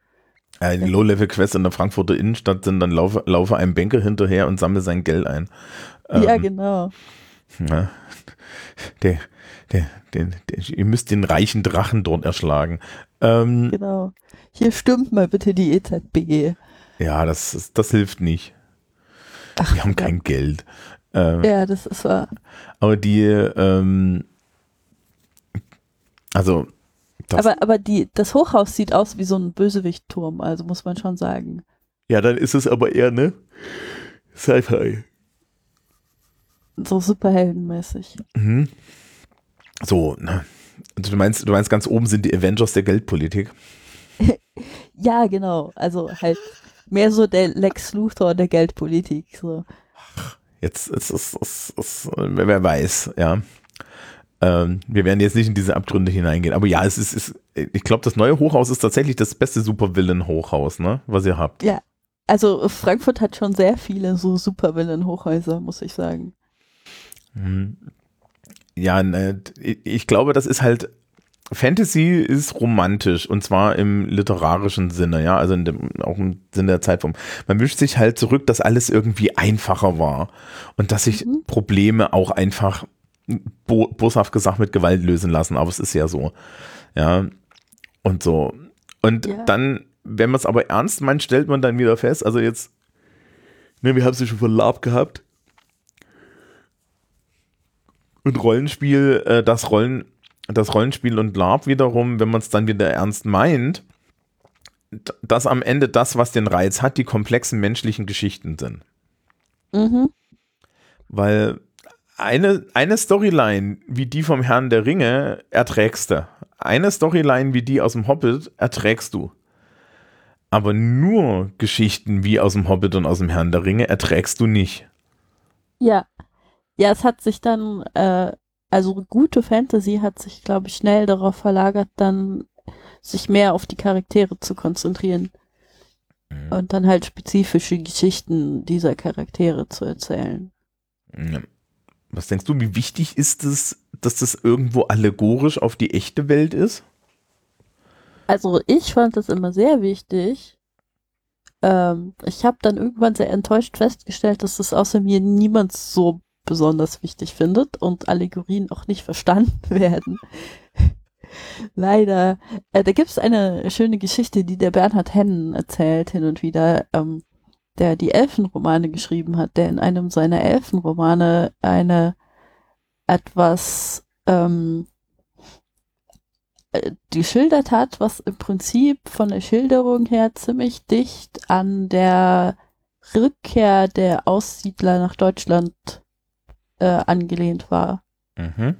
Äh, die Low-Level-Quests in der Frankfurter Innenstadt sind, dann laufe, laufe einem Banker hinterher und sammle sein Geld ein. ja, Ähm, genau. Ja. Der, der, der, der, ihr müsst den reichen Drachen dort erschlagen. Ähm, Genau. Hier stimmt mal bitte die EZB. ja, das, das, das hilft nicht. Ach, Wir haben kein Geld. Ähm, Ja, das ist wahr. Aber die, ähm, also, das, Aber, aber die, das Hochhaus sieht aus wie so ein Bösewichtturm, also muss man schon sagen. ja, dann ist es aber eher, ne? Sci-Fi. So superheldenmäßig. Mhm. So, ne? Also du meinst, du meinst, ganz oben sind die Avengers der Geldpolitik. Ja, genau. Also halt mehr so der Lex Luthor der Geldpolitik. So. Jetzt ist es, wer weiß, ja. Ähm, wir werden jetzt nicht in diese Abgründe hineingehen, aber ja, es ist, ist ich glaube, das neue Hochhaus ist tatsächlich das beste Supervillain-Hochhaus, ne, was ihr habt. Ja, also Frankfurt hat schon sehr viele so Supervillain-Hochhäuser, muss ich sagen. Hm. Ja, ne, ich glaube, das ist halt Fantasy ist romantisch und zwar im literarischen Sinne, ja, also dem, auch im Sinne der Zeitform. Man wünscht sich halt zurück, dass alles irgendwie einfacher war und dass sich mhm. Probleme auch einfach bo boshaft gesagt mit Gewalt lösen lassen, aber es ist ja so, ja, und so. Und ja. dann, wenn man es aber ernst meint, stellt man dann wieder fest, also jetzt, ne, wir haben es ja schon von Lab gehabt und Rollenspiel, äh, das Rollen das Rollenspiel und LARP wiederum, wenn man es dann wieder ernst meint, dass am Ende das, was den Reiz hat, die komplexen menschlichen Geschichten sind. Mhm. Weil eine, eine Storyline wie die vom Herrn der Ringe erträgst du. Eine Storyline wie die aus dem Hobbit erträgst du. Aber nur Geschichten wie aus dem Hobbit und aus dem Herrn der Ringe erträgst du nicht. Ja. Ja, es hat sich dann äh, also gute Fantasy hat sich, glaube ich, schnell darauf verlagert, dann sich mehr auf die Charaktere zu konzentrieren. Mhm. Und dann halt spezifische Geschichten dieser Charaktere zu erzählen. Was denkst du, wie wichtig ist es, dass das irgendwo allegorisch auf die echte Welt ist? Also ich fand das immer sehr wichtig. Ähm, ich habe dann irgendwann sehr enttäuscht festgestellt, dass das außer mir niemand so besonders wichtig findet und Allegorien auch nicht verstanden werden. Leider. Äh, da gibt es eine schöne Geschichte, die der Bernhard Hennen erzählt hin und wieder, ähm, der die Elfenromane geschrieben hat, der in einem seiner Elfenromane eine etwas ähm, äh, geschildert hat, was im Prinzip von der Schilderung her ziemlich dicht an der Rückkehr der Aussiedler nach Deutschland äh, angelehnt war. Mhm.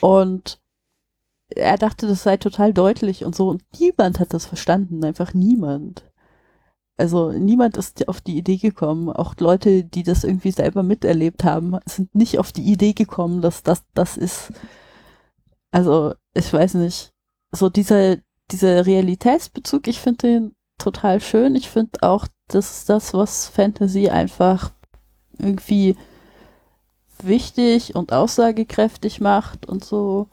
Und er dachte, das sei total deutlich und so. Und niemand hat das verstanden, einfach niemand. Also niemand ist auf die Idee gekommen. Auch Leute, die das irgendwie selber miterlebt haben, sind nicht auf die Idee gekommen, dass das das ist. Also ich weiß nicht. So dieser dieser Realitätsbezug, ich finde den total schön. Ich finde auch, das ist das, was Fantasy einfach irgendwie wichtig und aussagekräftig macht und so.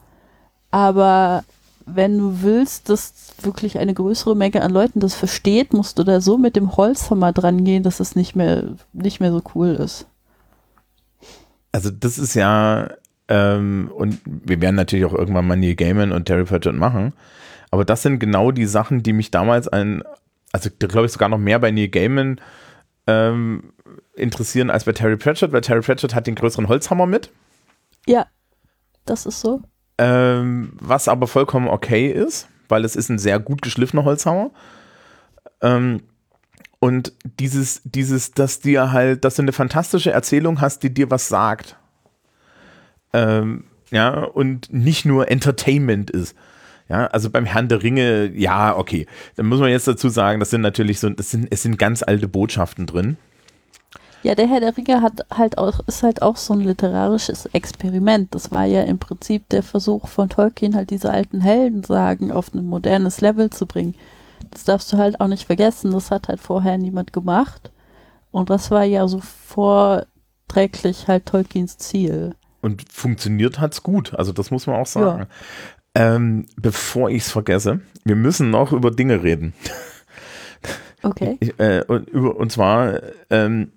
Aber wenn du willst, dass wirklich eine größere Menge an Leuten das versteht, musst du da so mit dem Holzhammer dran gehen, dass es nicht mehr, nicht mehr so cool ist. Also das ist ja, ähm, und wir werden natürlich auch irgendwann mal Neil Gaiman und Terry Pratchett machen, aber das sind genau die Sachen, die mich damals ein, also glaube ich sogar noch mehr bei Neil Gaiman ähm, interessieren als bei Terry Pratchett, weil Terry Pratchett hat den größeren Holzhammer mit. Ja, das ist so. Ähm, was aber vollkommen okay ist, weil es ist ein sehr gut geschliffener Holzhammer. Ähm, und dieses, dieses, dass dir halt, dass du eine fantastische Erzählung hast, die dir was sagt. Ähm, ja, und nicht nur Entertainment ist. Ja, also beim Herrn der Ringe, ja, okay. Dann muss man jetzt dazu sagen, das sind natürlich so, das sind, es sind ganz alte Botschaften drin. Ja, der Herr der Ringe hat halt auch, ist halt auch so ein literarisches Experiment. Das war ja im Prinzip der Versuch von Tolkien, halt diese alten Heldensagen auf ein modernes Level zu bringen. Das darfst du halt auch nicht vergessen. Das hat halt vorher niemand gemacht. Und das war ja so vorträglich halt Tolkiens Ziel. Und funktioniert hat's gut. Also das muss man auch sagen. Ja. Ähm, bevor ich es vergesse, wir müssen noch über Dinge reden. Okay. Ich, äh, und, über, und zwar ähm,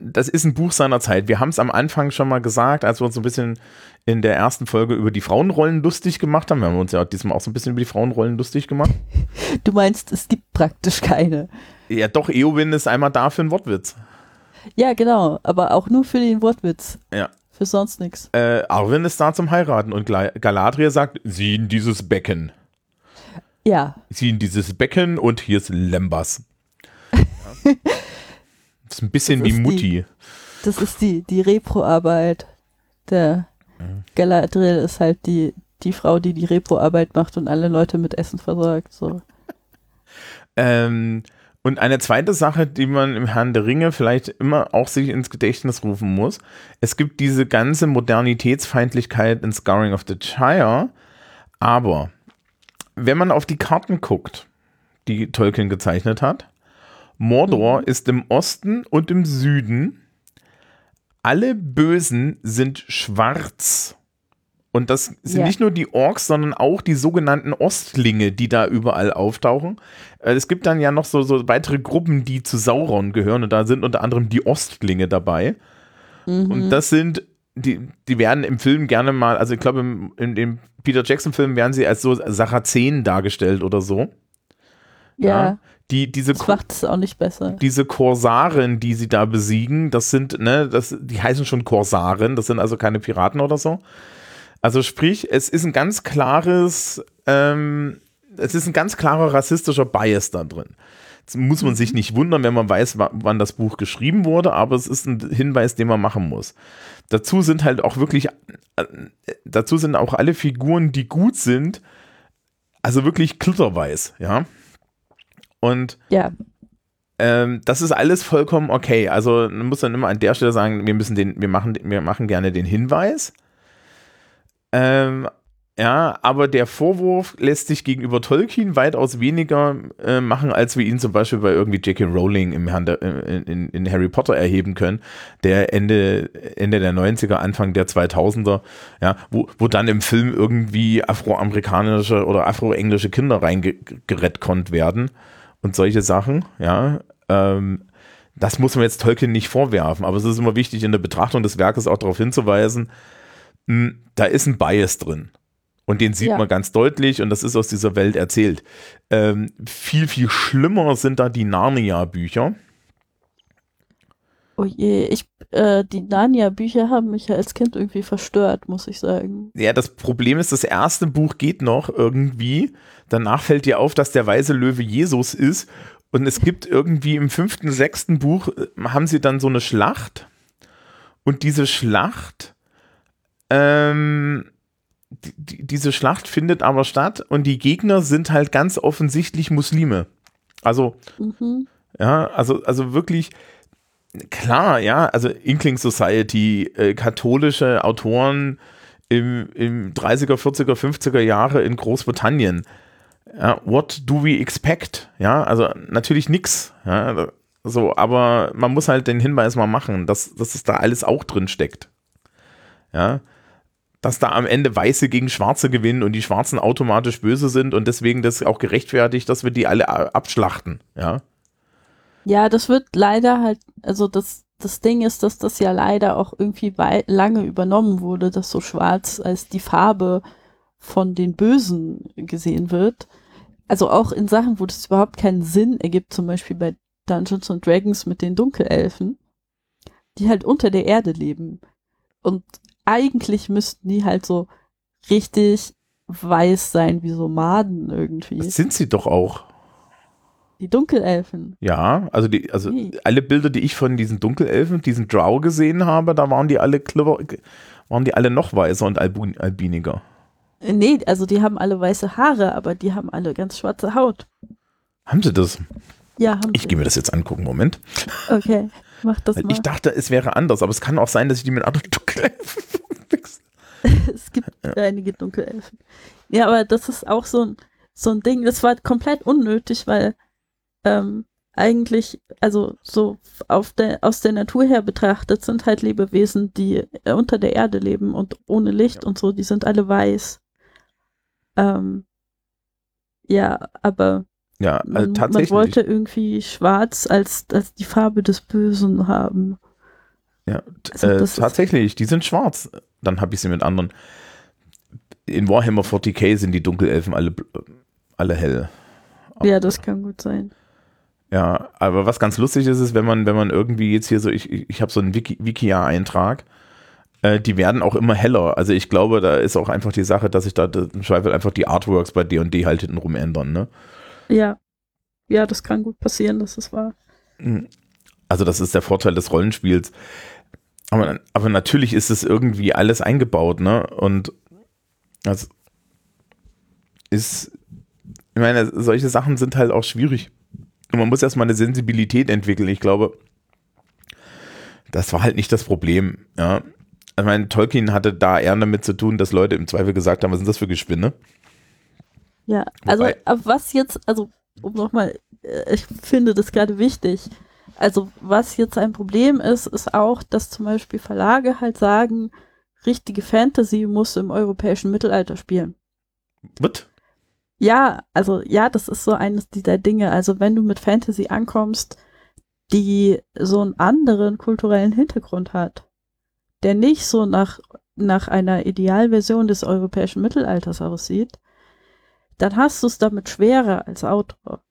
das ist ein Buch seiner Zeit. Wir haben es am Anfang schon mal gesagt, als wir uns so ein bisschen in der ersten Folge über die Frauenrollen lustig gemacht haben. Wir haben uns ja diesmal auch so ein bisschen über die Frauenrollen lustig gemacht. Du meinst, es gibt praktisch keine. Ja, doch, Eowyn ist einmal da für einen Wortwitz. Ja, genau, aber auch nur für den Wortwitz. Ja. Für sonst nichts. Äh, Arwen ist da zum Heiraten und Galadriel sagt, sieh in dieses Becken. Ja. Sieh in dieses Becken und hier ist Lembas. Ja. Das ist ein bisschen das wie Mutti. Die, das ist die, die Repro-Arbeit. Der. Galadriel ist halt die, die Frau, die die Repro-Arbeit macht und alle Leute mit Essen versorgt. So. ähm, und eine zweite Sache, die man im Herrn der Ringe vielleicht immer auch sich ins Gedächtnis rufen muss, es gibt diese ganze Modernitätsfeindlichkeit in Scarring of the Shire, aber wenn man auf die Karten guckt, die Tolkien gezeichnet hat, Mordor ist im Osten und im Süden. Alle Bösen sind schwarz. Und das sind Ja. nicht nur die Orks, sondern auch die sogenannten Ostlinge, die da überall auftauchen. Äh, Es gibt dann ja noch so, so weitere Gruppen, die zu Sauron gehören. Und da sind unter anderem die Ostlinge dabei. Mhm. Und das sind, die, die werden im Film gerne mal, also ich glaube, im, in dem Peter Jackson-Film werden sie als so Sarazenen dargestellt oder so. ja, Die, diese, das macht es auch nicht besser. diese Korsaren, die sie da besiegen, das sind, ne, das, die heißen schon Korsaren, das sind also keine Piraten oder so. Also sprich, es ist ein ganz klares, ähm, es ist ein ganz klarer rassistischer Bias da drin. Jetzt muss man sich nicht wundern, wenn man weiß, wa- wann das Buch geschrieben wurde, aber es ist ein Hinweis, den man machen muss. Dazu sind halt auch wirklich, äh, dazu sind auch alle Figuren, die gut sind, also wirklich klitterweiß, ja. Und Ja, ähm, das ist alles vollkommen okay. Also man muss dann immer an der Stelle sagen, wir müssen den, wir machen, wir machen gerne den Hinweis. Ähm, ja, aber der Vorwurf lässt sich gegenüber Tolkien weitaus weniger äh, machen, als wir ihn zum Beispiel bei irgendwie J.K. Rowling im der, in, in, in Harry Potter erheben können, der Ende, Ende der 90er, Anfang der 2000er, ja, wo, wo dann im Film irgendwie afroamerikanische oder afroenglische Kinder reingerettet werden und solche Sachen, ja. Ähm, das muss man jetzt Tolkien nicht vorwerfen, aber es ist immer wichtig, in der Betrachtung des Werkes auch darauf hinzuweisen, mh, da ist ein Bias drin. Und den sieht Ja. man ganz deutlich und das ist aus dieser Welt erzählt. Ähm, viel, viel schlimmer sind da die Narnia-Bücher. oh je, ich, äh, die Narnia-Bücher haben mich ja als Kind irgendwie verstört, muss ich sagen. Ja, das Problem ist, das erste Buch geht noch irgendwie. Danach fällt dir auf, dass der weise Löwe Jesus ist. Und es gibt irgendwie im fünften, sechsten Buch, äh, haben sie dann so eine Schlacht. Und diese Schlacht, ähm, die, die, diese Schlacht findet aber statt und die Gegner sind halt ganz offensichtlich Muslime. Also, Mhm. ja, also, also wirklich, klar, ja, also Inkling Society, äh, katholische Autoren im, im 30er, 40er, 50er Jahre in Großbritannien. Ja, what do we expect? Ja, also natürlich nix. Ja, so, aber man muss halt den Hinweis mal machen, dass, dass es da alles auch drin steckt. Ja, dass da am Ende Weiße gegen Schwarze gewinnen und die Schwarzen automatisch böse sind und deswegen das auch gerechtfertigt, dass wir die alle abschlachten. Ja, Ja, das wird leider halt, also das, das Ding ist, dass das ja leider auch irgendwie lange übernommen wurde, dass so schwarz als die Farbe von den Bösen gesehen wird. Also auch in Sachen, wo das überhaupt keinen Sinn ergibt, zum Beispiel bei Dungeons and Dragons mit den Dunkelelfen, die halt unter der Erde leben. Und eigentlich müssten die halt so richtig weiß sein, wie so Maden irgendwie. das sind sie doch auch. Die Dunkelelfen. Ja, also die, also Nee. alle Bilder, die ich von diesen Dunkelelfen, diesen Drow gesehen habe, da waren die alle clever, waren die alle noch weißer und albiniger. Äh, Nee, also die haben alle weiße Haare, aber die haben alle ganz schwarze Haut. Haben sie das? Ja, haben Ich gehe mir das jetzt angucken, Moment. Okay, mach das Weil mal. ich dachte, es wäre anders, aber es kann auch sein, dass ich die mit anderen Dunkelelfen es gibt einige Dunkelelfen. Ja, aber das ist auch so ein, so ein Ding, das war komplett unnötig, weil ähm, eigentlich, also so der, aus der Natur her betrachtet, sind halt Lebewesen, die äh, unter der Erde leben und ohne Licht und so, die sind alle weiß. Ähm, ja, aber Ja, also man, man tatsächlich. wollte irgendwie schwarz als, als die Farbe des Bösen haben. ja, also äh, tatsächlich, die sind schwarz. Dann habe ich sie mit anderen. In Warhammer 40k sind die Dunkelelfen alle, bl- alle hell. Ja, das kann gut sein. Ja, aber was ganz lustig ist, ist, wenn man, wenn man irgendwie jetzt hier so, ich, ich ich habe so einen Wiki, Wikia-Eintrag, äh, die werden auch immer heller. Also ich glaube, da ist auch einfach die Sache, dass sich da im Zweifel einfach die Artworks bei D&D halt hintenrum ändern, ne? Ja. Ja, das kann gut passieren, dass es war. Also das ist der Vorteil des Rollenspiels. Aber, aber natürlich ist es irgendwie alles eingebaut, ne? Und das ist, ich meine, solche Sachen sind halt auch schwierig. Und man muss erstmal eine Sensibilität entwickeln. Ich glaube, das war halt nicht das Problem, ja. Ich meine, Tolkien hatte da eher damit zu tun, dass Leute im Zweifel gesagt haben, was sind das für Gespinne? Ja, also Wobei- was jetzt, also um nochmal äh, ich finde das gerade wichtig. Also was jetzt ein Problem ist, ist auch, dass zum Beispiel Verlage halt sagen, richtige Fantasy muss im europäischen Mittelalter spielen. Was? Ja, also ja, das ist so eines dieser Dinge. Also wenn du mit Fantasy ankommst, die so einen anderen kulturellen Hintergrund hat, der nicht so nach, nach einer Idealversion des europäischen Mittelalters aussieht, dann hast du es damit schwerer als Autor.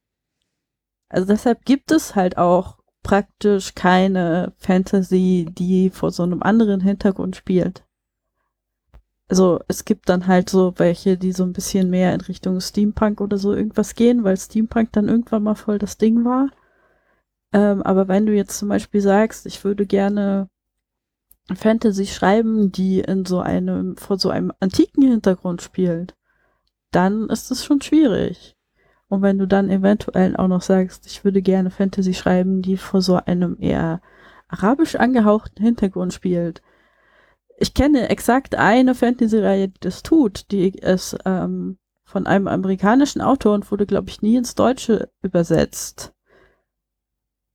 Also deshalb gibt es halt auch praktisch keine Fantasy, die vor so einem anderen Hintergrund spielt also es gibt dann halt so welche, die so ein bisschen mehr in Richtung Steampunk oder so irgendwas gehen, weil Steampunk dann irgendwann mal voll das Ding war. Ähm, aber wenn du jetzt zum Beispiel sagst, ich würde gerne Fantasy schreiben, die in so einem, vor so einem antiken Hintergrund spielt, dann ist es schon schwierig. Und wenn du dann eventuell auch noch sagst, ich würde gerne Fantasy schreiben, die vor so einem eher arabisch angehauchten Hintergrund spielt, ich kenne exakt eine Fantasy-Reihe, die das tut, die ist ähm, von einem amerikanischen Autor und wurde, glaube ich, nie ins Deutsche übersetzt.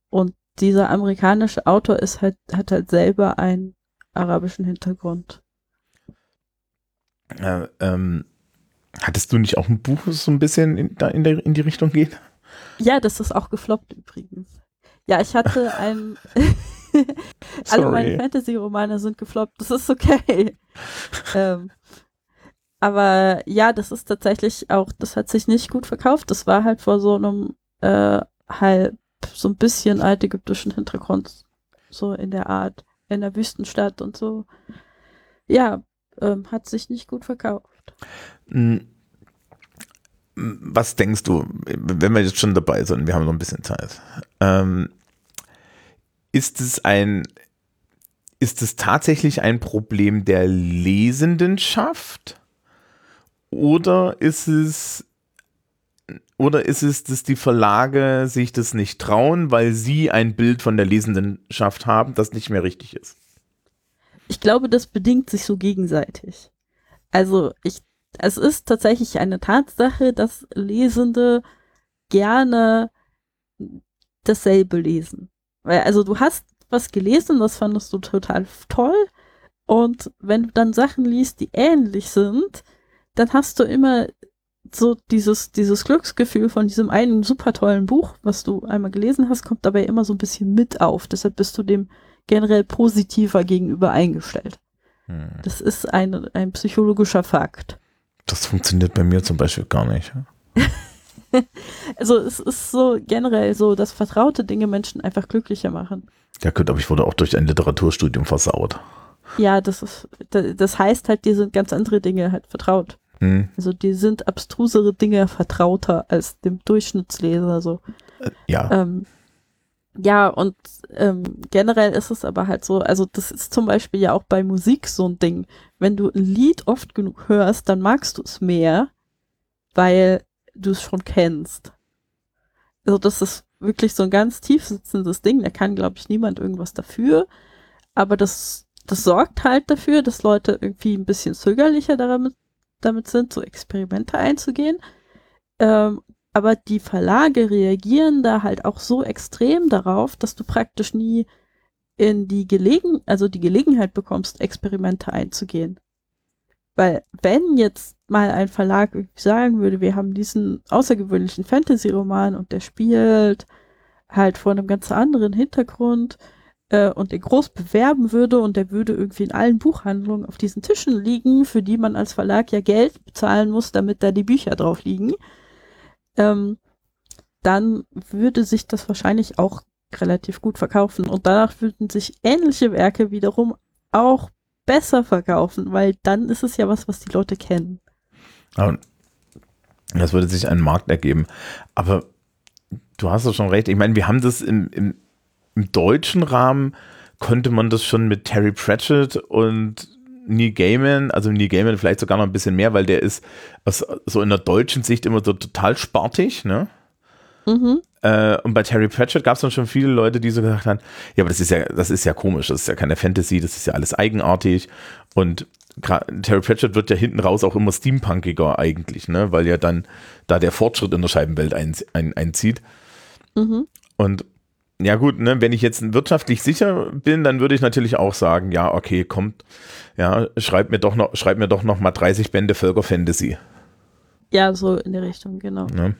Und dieser amerikanische Autor ist halt, hat halt selber einen arabischen Hintergrund. Äh, ähm, hattest du nicht auch ein Buch, das so ein bisschen in, da in, der, in die Richtung geht? Ja, das ist auch gefloppt übrigens. Ja, ich hatte ein. Alle meine Fantasy-Romane sind gefloppt. Das ist okay. ähm, aber ja, das ist tatsächlich auch, das hat sich nicht gut verkauft. Das war halt vor so einem äh, halb so ein bisschen altägyptischen Hintergrund, so in der Art, in der Wüstenstadt und so. Ja, ähm, hat sich nicht gut verkauft. Hm. Was denkst du, wenn wir jetzt schon dabei sind, wir haben noch ein bisschen Zeit, ähm, ist es ein, ist es tatsächlich ein Problem der Lesendenschaft? Oder ist es, oder ist es, dass die Verlage sich das nicht trauen, weil sie ein Bild von der Lesendenschaft haben, das nicht mehr richtig ist? Ich glaube, das bedingt sich so gegenseitig. Also ich, es ist tatsächlich eine Tatsache, dass Lesende gerne dasselbe lesen. Weil, also du hast was gelesen, das fandest du total toll. Und wenn du dann Sachen liest, die ähnlich sind, dann hast du immer so dieses, dieses Glücksgefühl von diesem einen super tollen Buch, was du einmal gelesen hast, kommt dabei immer so ein bisschen mit auf. Deshalb bist du dem generell positiver gegenüber eingestellt. Hm. Das ist ein, ein psychologischer Fakt. Das funktioniert bei mir zum Beispiel gar nicht. also es ist so generell so, dass vertraute Dinge Menschen einfach glücklicher machen. Ja gut, aber ich wurde auch durch ein Literaturstudium versaut. Ja, das ist, das heißt halt, dir sind ganz andere Dinge halt vertraut. Hm. Also die sind abstrusere Dinge vertrauter als dem Durchschnittsleser so. Äh, ja. Ähm, ja, und ähm, generell ist es aber halt so, also das ist zum Beispiel ja auch bei Musik so ein Ding. Wenn du ein Lied oft genug hörst, dann magst du es mehr, weil du es schon kennst. Also das ist wirklich so ein ganz tief sitzendes Ding. Da kann, glaube ich, niemand irgendwas dafür. Aber das, das sorgt halt dafür, dass Leute irgendwie ein bisschen zögerlicher damit, damit sind, so Experimente einzugehen. Ähm, aber die Verlage reagieren da halt auch so extrem darauf, dass du praktisch nie in die Gelegen, also die Gelegenheit bekommst, Experimente einzugehen. Weil wenn jetzt mal ein Verlag sagen würde, wir haben diesen außergewöhnlichen Fantasy-Roman und der spielt halt vor einem ganz anderen Hintergrund äh, und den groß bewerben würde und der würde irgendwie in allen Buchhandlungen auf diesen Tischen liegen, für die man als Verlag ja Geld bezahlen muss, damit da die Bücher drauf liegen, ähm, dann würde sich das wahrscheinlich auch relativ gut verkaufen und danach würden sich ähnliche Werke wiederum auch besser verkaufen, weil dann ist es ja was, was die Leute kennen. Das würde sich einen Markt ergeben. Aber du hast doch schon recht. Ich meine, wir haben das im, im, im deutschen Rahmen, konnte man das schon mit Terry Pratchett und Neil Gaiman, also Neil Gaiman vielleicht sogar noch ein bisschen mehr, weil der ist aus, so in der deutschen Sicht immer so total spartig, ne? Mhm. Äh, und bei Terry Pratchett gab es dann schon viele Leute, die so gesagt haben, ja, aber das ist ja, das ist ja komisch, das ist ja keine Fantasy, das ist ja alles eigenartig. Und Terry Pratchett wird ja hinten raus auch immer steampunkiger eigentlich, ne? Weil ja dann da der Fortschritt in der Scheibenwelt ein, ein, einzieht. Mhm. Und ja gut, ne, wenn ich jetzt wirtschaftlich sicher bin, dann würde ich natürlich auch sagen, ja, okay, kommt, ja, schreib mir doch noch, schreib mir doch noch mal 30 Bände Völkerfantasy. Ja, so in der Richtung, genau. Ne?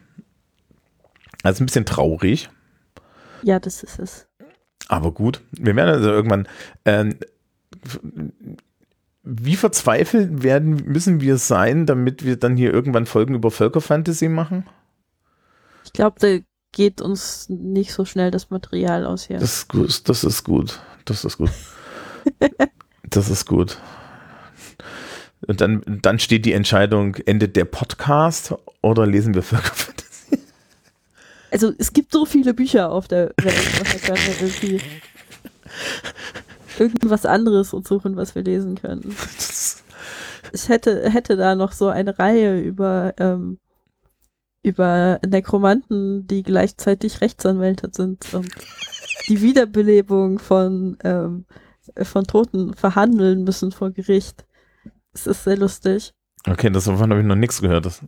Also ein bisschen traurig, Ja, das ist es. aber gut. Wir werden also irgendwann, ähm, wie verzweifelt werden, müssen wir sein, damit wir dann hier irgendwann Folgen über Völkerfantasy machen? Ich glaube, geht uns nicht so schnell das Material aus hier. Das ist gut, das ist gut, das ist gut. das ist gut. Und dann, dann steht die Entscheidung, endet der Podcast oder lesen wir Völkerfantasy? Also es gibt so viele Bücher auf der Welt, was wir irgendwie irgendwas anderes und suchen, was wir lesen können. Ich hätte, hätte da noch so eine Reihe über, ähm, über Nekromanten, die gleichzeitig Rechtsanwälte sind und die Wiederbelebung von, ähm, von Toten verhandeln müssen vor Gericht. Es ist sehr lustig. okay, das davon habe ich noch nichts gehört. Das,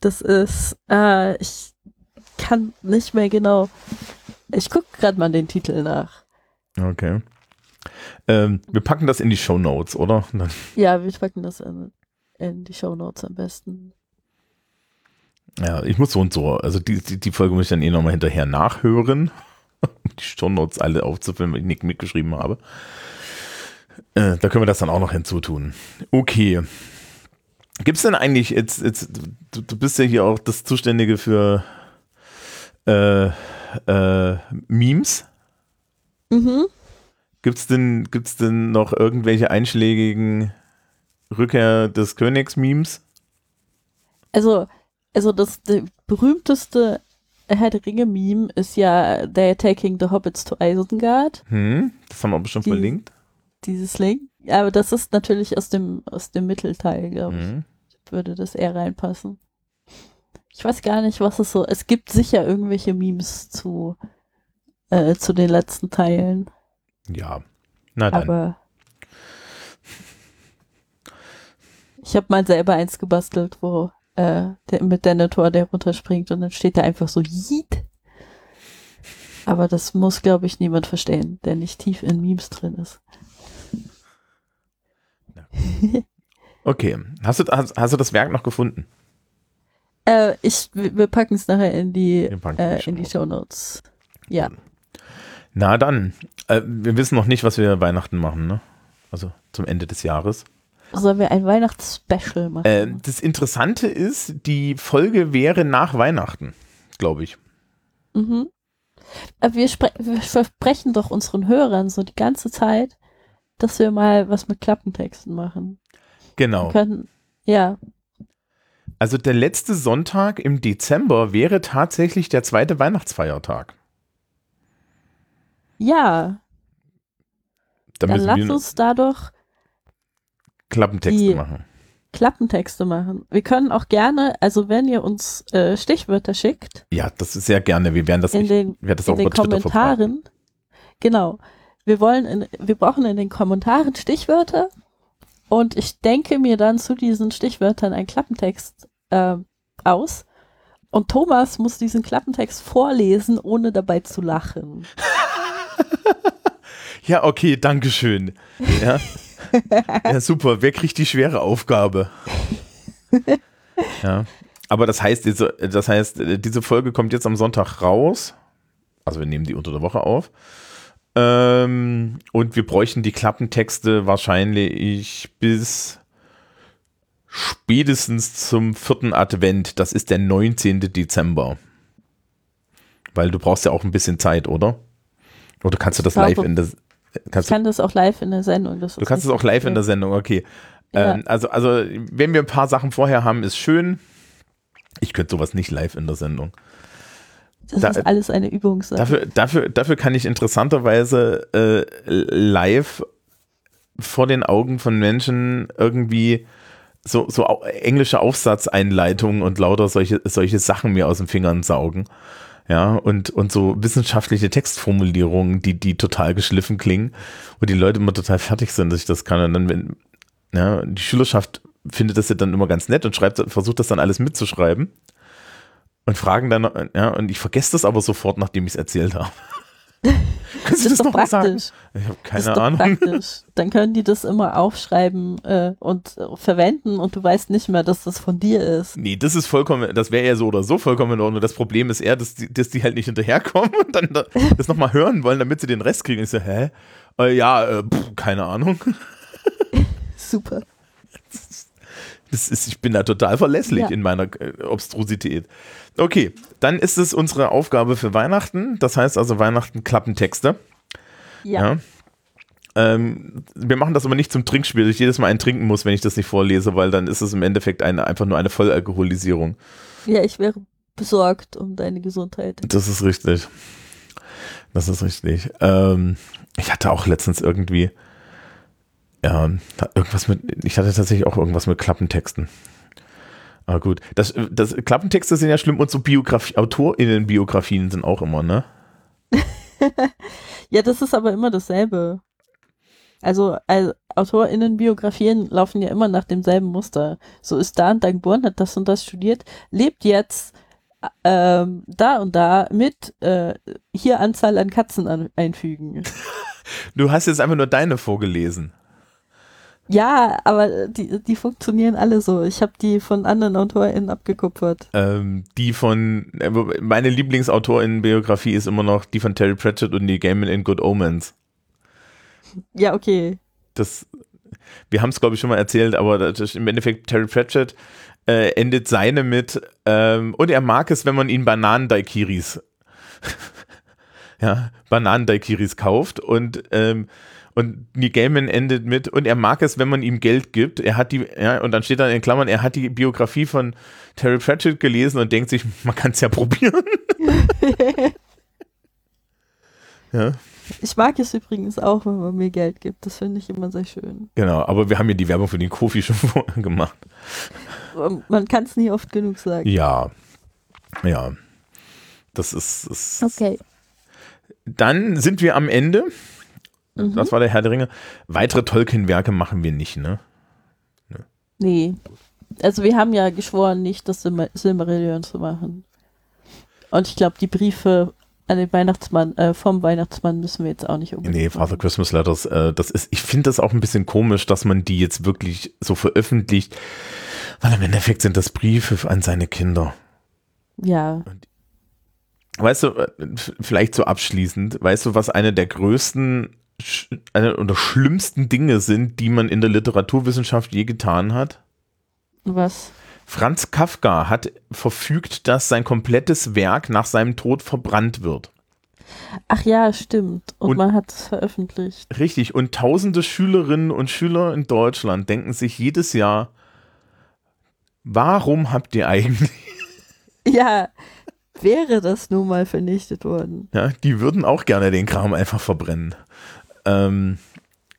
Das ist, äh, ich kann nicht mehr genau. Ich gucke gerade mal den Titel nach. okay. Ähm, wir packen das in die Show Notes, oder? Ja, wir packen das in, in die Show Notes am besten. Ja, ich muss so und so. Also die, die, die Folge muss ich dann eh nochmal hinterher nachhören, um die Show Notes alle aufzufüllen, weil ich nicht mitgeschrieben habe. Äh, da können wir das dann auch noch hinzutun. Okay. Gibt es denn eigentlich jetzt, jetzt du, du bist ja hier auch das Zuständige für äh, äh, Memes? Mhm. Gibt es denn, gibt's denn noch irgendwelche einschlägigen Rückkehr des Königs-Memes? Also, also das die berühmteste Herr der Ringe-Meme ist ja They're taking the Hobbits to Isengard. Hm, das haben wir bestimmt Die- verlinkt. Dieses Link. Ja, aber das ist natürlich aus dem, aus dem Mittelteil, glaube ich. Hm. Würde das eher reinpassen. Ich weiß gar nicht, was es so. Es gibt sicher irgendwelche Memes zu, äh, zu den letzten Teilen. Ja. Na dann. Aber ich habe mal selber eins gebastelt, wo äh, der, mit Denethor der runterspringt und dann steht da einfach so Yeet. Aber das muss, glaube ich, niemand verstehen, der nicht tief in Memes drin ist. Okay. Hast du, hast, hast du das Werk noch gefunden? Äh, ich, wir packen es nachher in die, äh, in die Show Show Notes. Ja. Na dann. Äh, wir wissen noch nicht, was wir Weihnachten machen, ne? Also zum Ende des Jahres. Sollen wir ein Weihnachtsspecial machen? Äh, das Interessante ist, die Folge wäre nach Weihnachten, glaube ich. Mhm. Äh, Wir, wir versprechen doch unseren Hörern so die ganze Zeit, dass wir mal was mit Klappentexten machen. Genau. Können, ja, Also der letzte Sonntag im Dezember wäre tatsächlich der zweite Weihnachtsfeiertag. ja, Da dann müssen lass uns da doch Klappentexte die- machen. Klappentexte machen. Wir können auch gerne, also wenn ihr uns äh, Stichwörter schickt, Ja, das ist sehr gerne. Wir werden das, in den, werde das in den. Kommentaren, genau, wir wollen, in, wir brauchen in den Kommentaren Stichwörter und ich denke mir dann zu diesen Stichwörtern einen Klappentext äh, aus und Thomas muss diesen Klappentext vorlesen, ohne dabei zu lachen. Ja, okay, danke schön. Ja. ja, super. Wer kriegt die schwere Aufgabe? Ja. Aber das heißt, diese, das heißt, diese Folge kommt jetzt am Sonntag raus. Also wir nehmen die unter der Woche auf. Ähm, und wir bräuchten die Klappentexte wahrscheinlich bis spätestens zum vierten Advent. Das ist der 19. Dezember. Weil du brauchst ja auch ein bisschen Zeit, oder? Oder kannst du das live in der Ich kannst du, kann das auch live in der Sendung. Du kannst es auch live in der okay. Sendung, okay. Ja. Ähm, also, also, wenn wir ein paar Sachen vorher haben, ist schön. Ich könnte sowas nicht live in der Sendung. Das da- ist alles eine Übungssache. Dafür, dafür, dafür kann ich interessanterweise äh, live vor den Augen von Menschen irgendwie so, so englische Aufsatzeinleitungen und lauter solche, solche Sachen mir aus den Fingern saugen. Ja, und, und so wissenschaftliche Textformulierungen, die, die total geschliffen klingen und die Leute immer total fertig sind, dass ich das kann. Und dann, wenn, ja, die Schülerschaft findet das ja dann immer ganz nett und schreibt, versucht das dann alles mitzuschreiben. und fragen dann, ja, und ich vergesse das aber sofort, nachdem ich es erzählt habe. Kannst du das, das noch mal sagen? Ich habe keine das Ahnung. Praktisch. Dann können die das immer aufschreiben äh, und äh, verwenden und du weißt nicht mehr, dass das von dir ist. Nee, das ist vollkommen, das wäre ja so oder so vollkommen in Ordnung. Das Problem ist eher, dass die, dass die halt nicht hinterherkommen und dann da, das nochmal hören wollen, damit sie den Rest kriegen. Ich so, hä? Äh, ja, äh, pff, keine Ahnung. Super. Das ist, ich bin da total verlässlich ja. in meiner äh, Obstrusität. Okay, dann ist es unsere Aufgabe für Weihnachten. Das heißt also Weihnachten Klappentexte. Ja. ja. Ähm, wir machen das aber nicht zum Trinkspiel, dass ich jedes Mal einen trinken muss, wenn ich das nicht vorlese, weil dann ist es im Endeffekt eine, einfach nur eine Vollalkoholisierung. Ja, ich wäre besorgt um deine Gesundheit. Das ist richtig. Das ist richtig. Ähm, ich hatte auch letztens irgendwie ja, irgendwas mit, ich hatte tatsächlich auch irgendwas mit Klappentexten. Aber gut, das, das Klappentexte sind ja schlimm und so Biografie, AutorInnen-Biografien sind auch immer, ne? ja, das ist aber immer dasselbe. Also, also AutorInnen-Biografien laufen ja immer nach demselben Muster. So ist da und da geboren, hat das und das studiert, lebt jetzt ähm, da und da mit äh, hier Anzahl an Katzen an, einfügen. Du hast jetzt einfach nur deine vorgelesen. Ja, aber die, die funktionieren alle so. Ich habe die von anderen AutorInnen abgekupfert. Ähm, die von, äh, meine Lieblingsautorinnen-Biografie ist immer noch die von Terry Pratchett und die Gaiman in Good Omens. Ja, okay. Das, wir haben es, glaube ich, schon mal erzählt, aber im Endeffekt Terry Pratchett äh, endet seine mit, ähm, und er mag es, wenn man ihn Bananen-Daikiris, ja, Bananen-Daikiris kauft und ähm, und Neil Gaiman endet mit, und er mag es, wenn man ihm Geld gibt. Er hat die, ja, und dann steht dann in Klammern, er hat die Biografie von Terry Pratchett gelesen und denkt sich, man kann es ja probieren. ja. Ich mag es übrigens auch, wenn man mir Geld gibt. Das finde ich immer sehr schön. Genau, aber wir haben ja die Werbung für den Kofi schon vorher gemacht. Man kann es nie oft genug sagen. Ja. Ja. Das ist, ist. Okay. Dann sind wir am Ende. Mhm. Das war der Herr der Ringe. Weitere Tolkien-Werke machen wir nicht, ne? ne? Nee. Also wir haben ja geschworen, nicht das Sil Silmarillion zu machen. Und ich glaube, die Briefe an den Weihnachtsmann, äh, vom Weihnachtsmann müssen wir jetzt auch nicht unbedingt. Nee, Father Christmas Letters, äh, das ist, ich finde das auch ein bisschen komisch, dass man die jetzt wirklich so veröffentlicht, weil im Endeffekt sind das Briefe an seine Kinder. Ja. Und, weißt du, äh, vielleicht so abschließend, weißt du, was eine der größten eine der schlimmsten Dinge sind, die man in der Literaturwissenschaft je getan hat? Was? Franz Kafka hat verfügt, dass sein komplettes Werk nach seinem Tod verbrannt wird. Ach ja, stimmt. Und, und man hat es veröffentlicht. Richtig. Und tausende Schülerinnen und Schüler in Deutschland denken sich jedes Jahr, warum habt ihr eigentlich. Ja, wäre das nun mal vernichtet worden. Ja, die würden auch gerne den Kram einfach verbrennen. Ähm,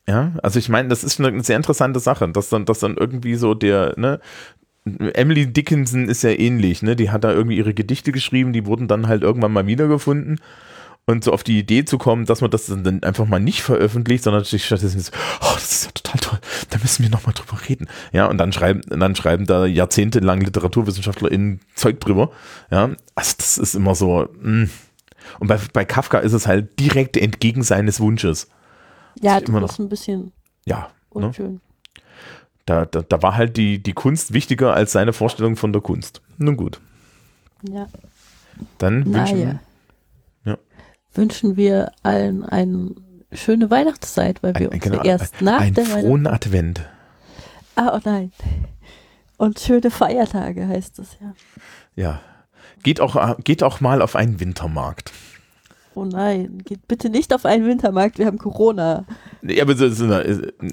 ja, also ich meine, das ist eine sehr interessante Sache, dass dann, dass dann irgendwie so der, ne, Emily Dickinson ist ja ähnlich, ne? Die hat da irgendwie ihre Gedichte geschrieben, die wurden dann halt irgendwann mal wiedergefunden. Und so auf die Idee zu kommen, dass man das dann einfach mal nicht veröffentlicht, sondern sich stattdessen so, oh, das ist ja total toll, da müssen wir nochmal drüber reden. Ja, und dann schreiben, dann schreiben da jahrzehntelang LiteraturwissenschaftlerInnen Zeug drüber. Ja, also das ist immer so, mh. Hm. und bei, bei Kafka ist es halt direkt entgegen seines Wunsches. Ja, das ist ein bisschen ja, ne? unschön. Ne? Da, da, da war halt die, die Kunst wichtiger als seine Vorstellung von der Kunst. Nun gut. Ja. Dann wünschen, ja. Ja. wünschen wir allen eine schöne Weihnachtszeit, weil wir ein, uns genau, erst nach ein der frohen Advent. Ah, oh nein. Und schöne Feiertage heißt es ja. Ja. Geht auch, geht auch mal auf einen Wintermarkt. Oh nein, geht bitte nicht auf einen Wintermarkt, wir haben Corona. Ja, aber so, so,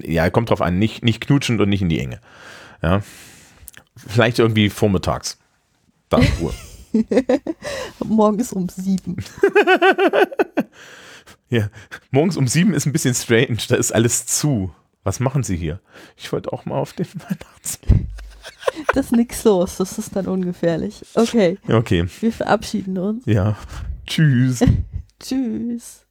ja, kommt drauf an, nicht, nicht knutschend und nicht in die Enge. Ja. Vielleicht irgendwie vormittags. Da Ruhe. Morgens um sieben. ja, morgens um sieben ist ein bisschen strange, da ist alles zu. Was machen Sie hier? Ich wollte auch mal auf den Weihnachtsmarkt. Das ist nix los, das ist dann ungefährlich. Okay. Okay. Wir verabschieden uns. Ja. Tschüss. Tschüss.